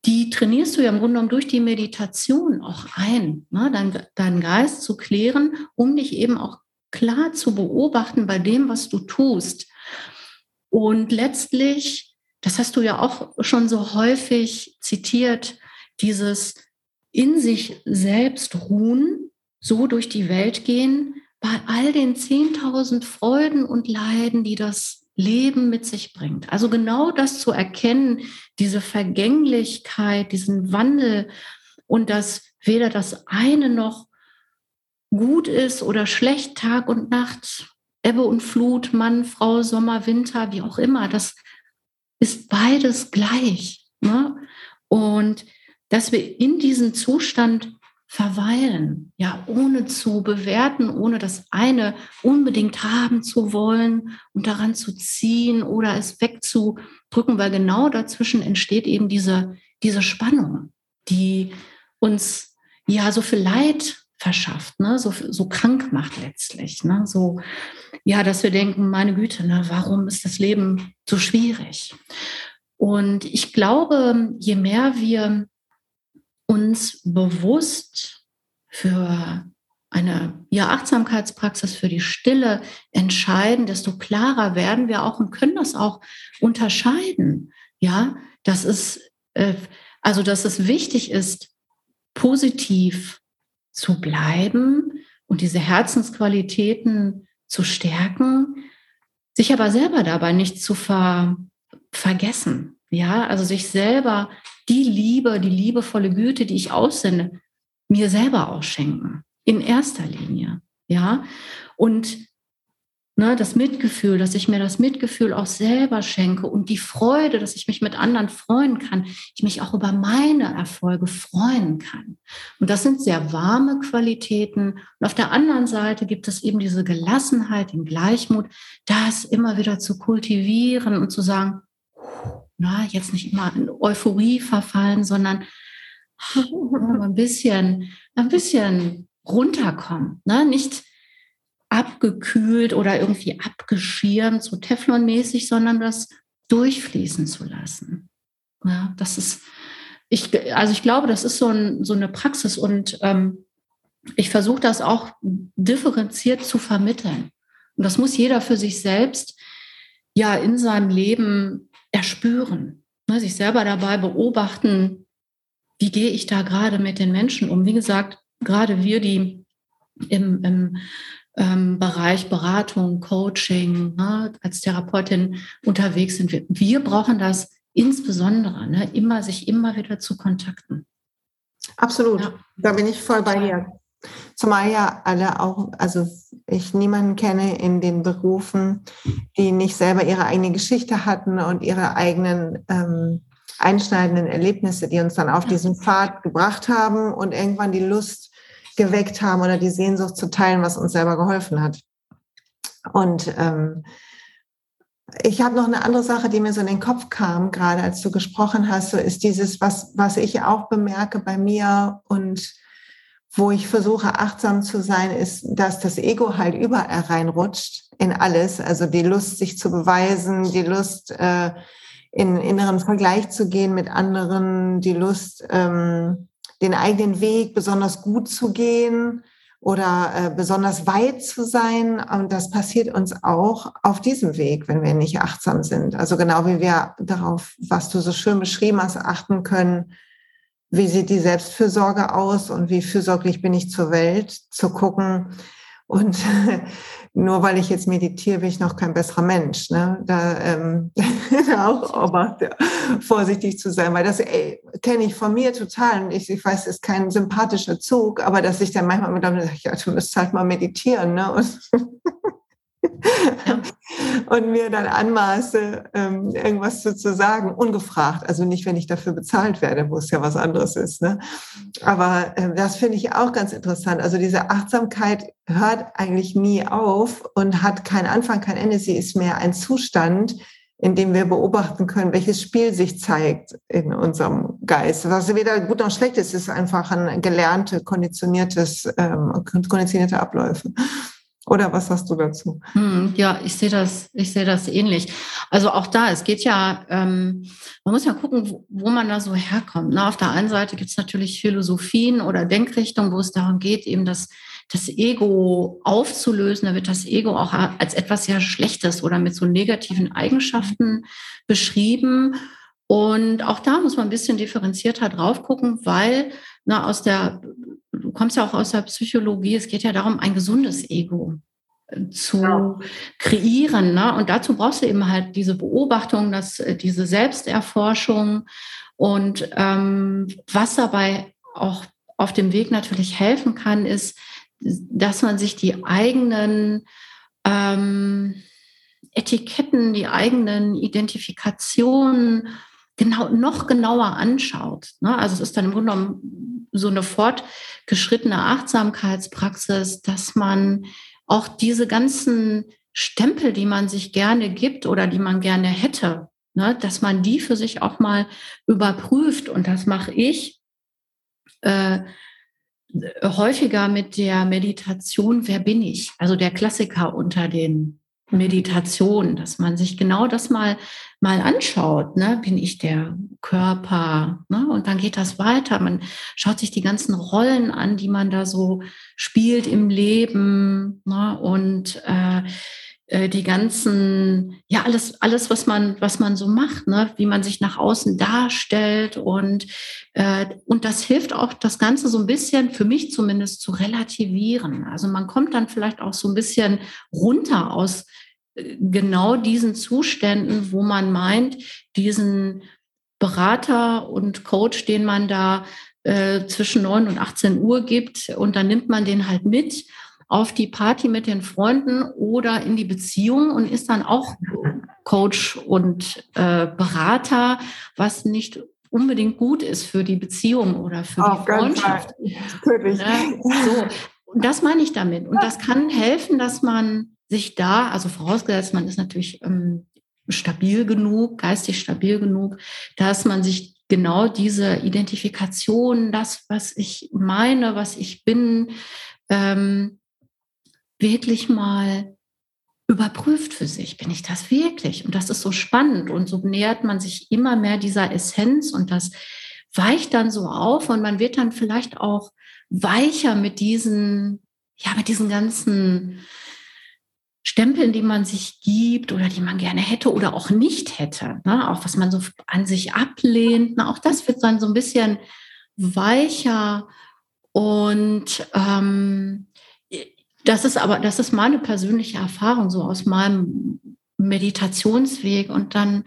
die trainierst du ja im Grunde genommen durch die Meditation auch ein, ne? Dein, deinen Geist zu klären, um dich eben auch klar zu beobachten bei dem, was du tust. Und letztlich, das hast du ja auch schon so häufig zitiert, dieses in sich selbst ruhen, so durch die Welt gehen, bei all den 10.000 Freuden und Leiden, die das Leben mit sich bringt. Also genau das zu erkennen, diese Vergänglichkeit, diesen Wandel und dass weder das eine noch gut ist oder schlecht, Tag und Nacht, Ebbe und Flut, Mann, Frau, Sommer, Winter, wie auch immer, das ist beides gleich. Ne? Und dass wir in diesem Zustand verweilen, ja, ohne zu bewerten, ohne das eine unbedingt haben zu wollen und daran zu ziehen oder es wegzudrücken, weil genau dazwischen entsteht eben diese, diese Spannung, die uns ja so viel Leid verschafft, ne? so, so krank macht letztlich. Ne? So, ja, dass wir denken, meine Güte, ne, warum ist das Leben so schwierig? Und ich glaube, je mehr wir uns bewusst für eine ja, Achtsamkeitspraxis für die Stille entscheiden, desto klarer werden wir auch und können das auch unterscheiden. Ja, dass es, äh, also, dass es wichtig ist, positiv zu bleiben und diese Herzensqualitäten zu stärken, sich aber selber dabei nicht zu ver vergessen. Ja, also sich selber die Liebe, die liebevolle Güte, die ich aussende, mir selber ausschenken. In erster Linie. Ja. Und ne, das Mitgefühl, dass ich mir das Mitgefühl auch selber schenke und die Freude, dass ich mich mit anderen freuen kann, ich mich auch über meine Erfolge freuen kann. Und das sind sehr warme Qualitäten. Und auf der anderen Seite gibt es eben diese Gelassenheit, den Gleichmut, das immer wieder zu kultivieren und zu sagen, na, jetzt nicht immer in Euphorie verfallen, sondern ein bisschen, ein bisschen runterkommen, ne? nicht abgekühlt oder irgendwie abgeschirmt, so Teflonmäßig, sondern das durchfließen zu lassen. Ja, das ist, ich, also ich glaube, das ist so, ein, so eine Praxis und ähm, ich versuche das auch differenziert zu vermitteln. Und das muss jeder für sich selbst ja in seinem Leben erspüren, ne, sich selber dabei beobachten, wie gehe ich da gerade mit den Menschen um. Wie gesagt, gerade wir, die im, im ähm, Bereich Beratung, Coaching, ne, als Therapeutin unterwegs sind, wir, wir brauchen das insbesondere, ne, immer sich immer wieder zu kontakten. Absolut, ja. da bin ich voll bei dir. Zumal ja alle auch, also ich niemanden kenne in den Berufen, die nicht selber ihre eigene Geschichte hatten und ihre eigenen ähm, einschneidenden Erlebnisse, die uns dann auf diesen Pfad gebracht haben und irgendwann die Lust geweckt haben oder die Sehnsucht zu teilen, was uns selber geholfen hat. Und ähm, ich habe noch eine andere Sache, die mir so in den Kopf kam, gerade als du gesprochen hast, so ist dieses, was, was ich auch bemerke bei mir und wo ich versuche, achtsam zu sein, ist, dass das Ego halt überall reinrutscht in alles. Also die Lust, sich zu beweisen, die Lust, äh, in inneren Vergleich zu gehen mit anderen, die Lust, ähm, den eigenen Weg besonders gut zu gehen oder äh, besonders weit zu sein. Und das passiert uns auch auf diesem Weg, wenn wir nicht achtsam sind. Also genau wie wir darauf, was du so schön beschrieben hast, achten können, wie sieht die Selbstfürsorge aus und wie fürsorglich bin ich zur Welt, zu gucken. Und <laughs> nur weil ich jetzt meditiere, bin ich noch kein besserer Mensch. Ne? Da ähm, <laughs> auch aber vorsichtig zu sein, weil das kenne ich von mir total. Und ich, ich weiß, es ist kein sympathischer Zug, aber dass ich dann manchmal mit sage, ja, du müsst halt mal meditieren. Ne? Und. <laughs> und mir dann anmaße, ähm, irgendwas zu, zu, sagen, ungefragt. Also nicht, wenn ich dafür bezahlt werde, wo es ja was anderes ist. Ne? Aber äh, das finde ich auch ganz interessant. Also diese Achtsamkeit hört eigentlich nie auf und hat keinen Anfang, kein Ende. Sie ist mehr ein Zustand, in dem wir beobachten können, welches Spiel sich zeigt in unserem Geist. Was weder gut noch schlecht ist, ist einfach ein gelernte, konditioniertes, ähm, konditionierte Abläufe. Oder was hast du dazu? Hm, ja, ich sehe das, ich sehe das ähnlich. Also auch da, es geht ja, ähm, man muss ja gucken, wo, wo man da so herkommt. Ne? Auf der einen Seite gibt es natürlich Philosophien oder Denkrichtungen, wo es darum geht, eben das, das Ego aufzulösen. Da wird das Ego auch als etwas sehr Schlechtes oder mit so negativen Eigenschaften beschrieben. Und auch da muss man ein bisschen differenzierter drauf gucken, weil na, aus der du kommst ja auch aus der Psychologie, es geht ja darum, ein gesundes Ego äh, zu genau. kreieren. Ne? Und dazu brauchst du eben halt diese Beobachtung, dass, äh, diese Selbsterforschung und ähm, was dabei auch auf dem Weg natürlich helfen kann, ist, dass man sich die eigenen ähm, Etiketten, die eigenen Identifikationen genau, noch genauer anschaut. Ne? Also es ist dann im Grunde genommen so eine fortgeschrittene Achtsamkeitspraxis, dass man auch diese ganzen Stempel, die man sich gerne gibt oder die man gerne hätte, ne, dass man die für sich auch mal überprüft. Und das mache ich äh, häufiger mit der Meditation, wer bin ich? Also der Klassiker unter den Meditation, dass man sich genau das mal, mal anschaut. Ne? Bin ich der Körper? Ne? Und dann geht das weiter. Man schaut sich die ganzen Rollen an, die man da so spielt im Leben. Ne? Und äh, äh, die ganzen, ja, alles, alles, was man, was man so macht, ne? wie man sich nach außen darstellt. Und, äh, und das hilft auch, das Ganze so ein bisschen, für mich zumindest, zu relativieren. Also man kommt dann vielleicht auch so ein bisschen runter aus genau diesen Zuständen, wo man meint, diesen Berater und Coach, den man da äh, zwischen 9 und 18 Uhr gibt, und dann nimmt man den halt mit auf die Party mit den Freunden oder in die Beziehung und ist dann auch Coach und äh, Berater, was nicht unbedingt gut ist für die Beziehung oder für Auf die Freundschaft. Natürlich. Ne? So, und das meine ich damit. Und das kann helfen, dass man sich da, also vorausgesetzt, man ist natürlich ähm, stabil genug, geistig stabil genug, dass man sich genau diese Identifikation, das, was ich meine, was ich bin, ähm, wirklich mal überprüft für sich, bin ich das wirklich? Und das ist so spannend und so nähert man sich immer mehr dieser Essenz und das weicht dann so auf und man wird dann vielleicht auch weicher mit diesen, ja, mit diesen ganzen Stempeln, die man sich gibt oder die man gerne hätte oder auch nicht hätte, ne? auch was man so an sich ablehnt, ne? auch das wird dann so ein bisschen weicher und ähm, das ist aber, das ist meine persönliche Erfahrung, so aus meinem Meditationsweg. Und dann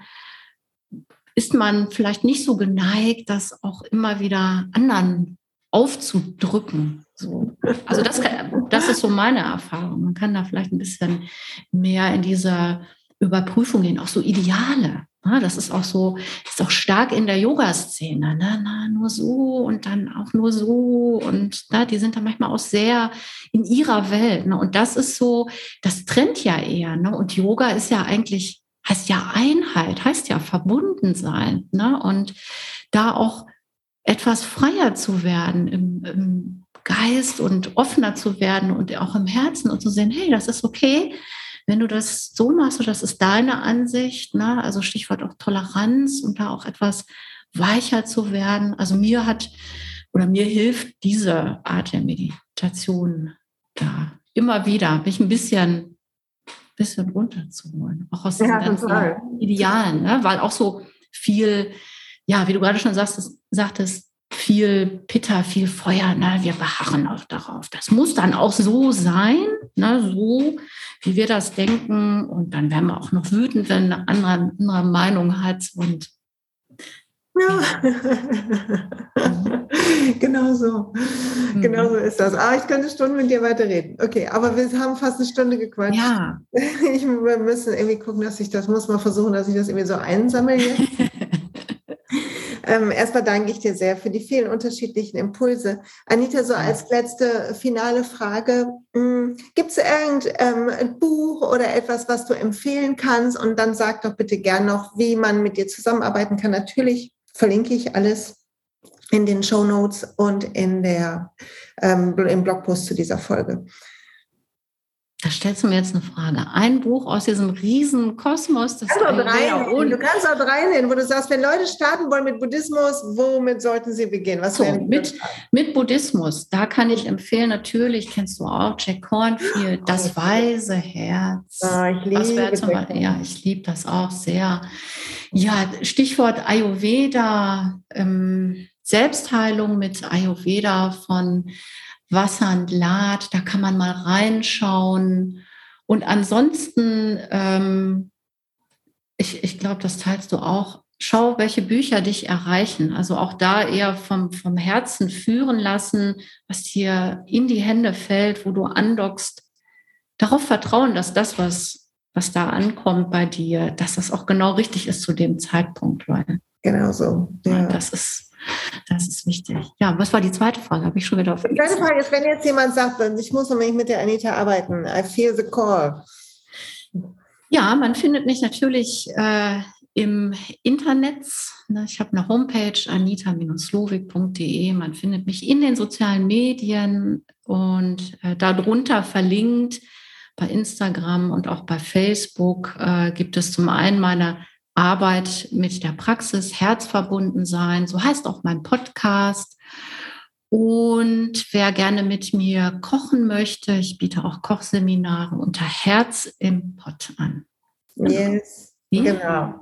ist man vielleicht nicht so geneigt, das auch immer wieder anderen aufzudrücken. So. Also das, das ist so meine Erfahrung. Man kann da vielleicht ein bisschen mehr in diese Überprüfung gehen, auch so Ideale. Ne? Das ist auch so, ist auch stark in der Yoga-Szene. Ne? Na, nur so und dann auch nur so. Und na, die sind da manchmal auch sehr in ihrer Welt. Ne? Und das ist so, das trennt ja eher. Ne? Und Yoga ist ja eigentlich, heißt ja Einheit, heißt ja verbunden sein. Ne? Und da auch etwas freier zu werden im, im Geist und offener zu werden und auch im Herzen und zu sehen, hey, das ist okay wenn du das so machst, und das ist deine Ansicht, ne? also Stichwort auch Toleranz und da auch etwas weicher zu werden. Also mir hat oder mir hilft diese Art der Meditation da immer wieder mich ein bisschen, bisschen runterzuholen. Auch aus diesen ja, ganzen total. Idealen, ne? weil auch so viel, ja, wie du gerade schon sagtest, sagtest viel Pitter, viel Feuer, ne? wir beharren auch darauf. Das muss dann auch so sein, ne? so wie wir das denken. Und dann werden wir auch noch wütend, wenn eine andere, andere Meinung hat. Und ja, <laughs> genau so. Mhm. Genau so ist das. Ah, ich könnte Stunden mit dir weiterreden. Okay, aber wir haben fast eine Stunde gequatscht. Ja. <laughs> Ich, wir müssen irgendwie gucken, dass ich das muss mal versuchen, dass ich das irgendwie so einsammle jetzt. <laughs> ähm, erstmal danke ich dir sehr für die vielen unterschiedlichen Impulse. Anita, so als letzte finale Frage, hm, gibt es irgendein ähm, Buch oder etwas, was du empfehlen kannst? Und dann sag doch bitte gern noch, wie man mit dir zusammenarbeiten kann. Natürlich verlinke ich alles in den Show Notes und in der, ähm, im Blogpost zu dieser Folge. Da stellst du mir jetzt eine Frage. Ein Buch aus diesem riesen Kosmos. Das kannst drei du kannst auch drei nennen, wo du sagst, wenn Leute starten wollen mit Buddhismus, womit sollten sie beginnen? Was so, mit, mit Buddhismus, da kann ich empfehlen, natürlich kennst du auch Jack Cornfield, Das oh, weise Herz. Oh, ich liebe das Ja, ich liebe das auch sehr. Ja, Stichwort Ayurveda, ähm, Selbstheilung mit Ayurveda von Wassernd Lad, da kann man mal reinschauen. Und ansonsten, ähm, ich, ich glaube, das teilst du auch, schau, welche Bücher dich erreichen. Also auch da eher vom, vom Herzen führen lassen, was dir in die Hände fällt, wo du andockst. Darauf vertrauen, dass das, was, was da ankommt bei dir, dass das auch genau richtig ist zu dem Zeitpunkt. Weil, genau so. Ja. Das ist das ist wichtig. Ja, was war die zweite Frage? Habe ich schon wieder vergessen. Die zweite Frage ist, wenn jetzt jemand sagt, ich muss unbedingt mit der Anita arbeiten, I feel the call. Ja, man findet mich natürlich äh, im Internet. Ne, ich habe eine Homepage, anita-slowik.de. Man findet mich in den sozialen Medien und äh, darunter verlinkt bei Instagram und auch bei Facebook äh, gibt es zum einen meine Arbeit mit der Praxis, Herzverbunden sein, so heißt auch mein Podcast. Und wer gerne mit mir kochen möchte, ich biete auch Kochseminare unter Herz im Pott an. Yes. Genau.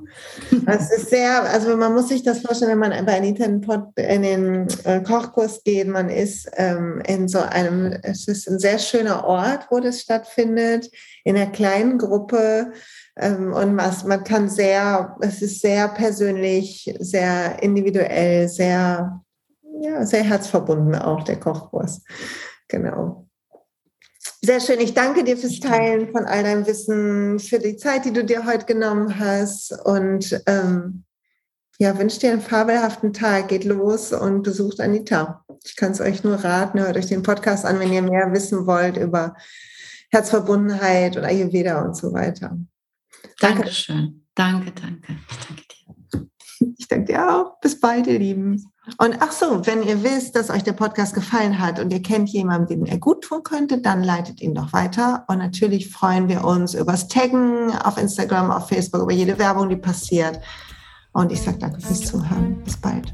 Das ist sehr, also man muss sich das vorstellen, wenn man bei Anita in, in den äh, Kochkurs geht, man ist ähm, in so einem, es ist ein sehr schöner Ort, wo das stattfindet, in einer kleinen Gruppe und was, man kann sehr, es ist sehr persönlich, sehr individuell, sehr, ja, sehr herzverbunden auch der Kochkurs. Genau. Sehr schön. Ich danke dir fürs Teilen von all deinem Wissen, für die Zeit, die du dir heute genommen hast und ähm, ja, wünsche dir einen fabelhaften Tag. Geht los und besucht Anita. Ich kann es euch nur raten, hört euch den Podcast an, wenn ihr mehr wissen wollt über Herzverbundenheit und Ayurveda und so weiter. Danke. Dankeschön. Danke, danke. Ich danke dir. Ich danke dir auch. Bis bald, ihr Lieben. Und ach so, wenn ihr wisst, dass euch der Podcast gefallen hat und ihr kennt jemanden, dem er gut tun könnte, dann leitet ihn doch weiter. Und natürlich freuen wir uns übers Taggen auf Instagram, auf Facebook, über jede Werbung, die passiert. Und ich sage danke fürs Zuhören. Bis bald.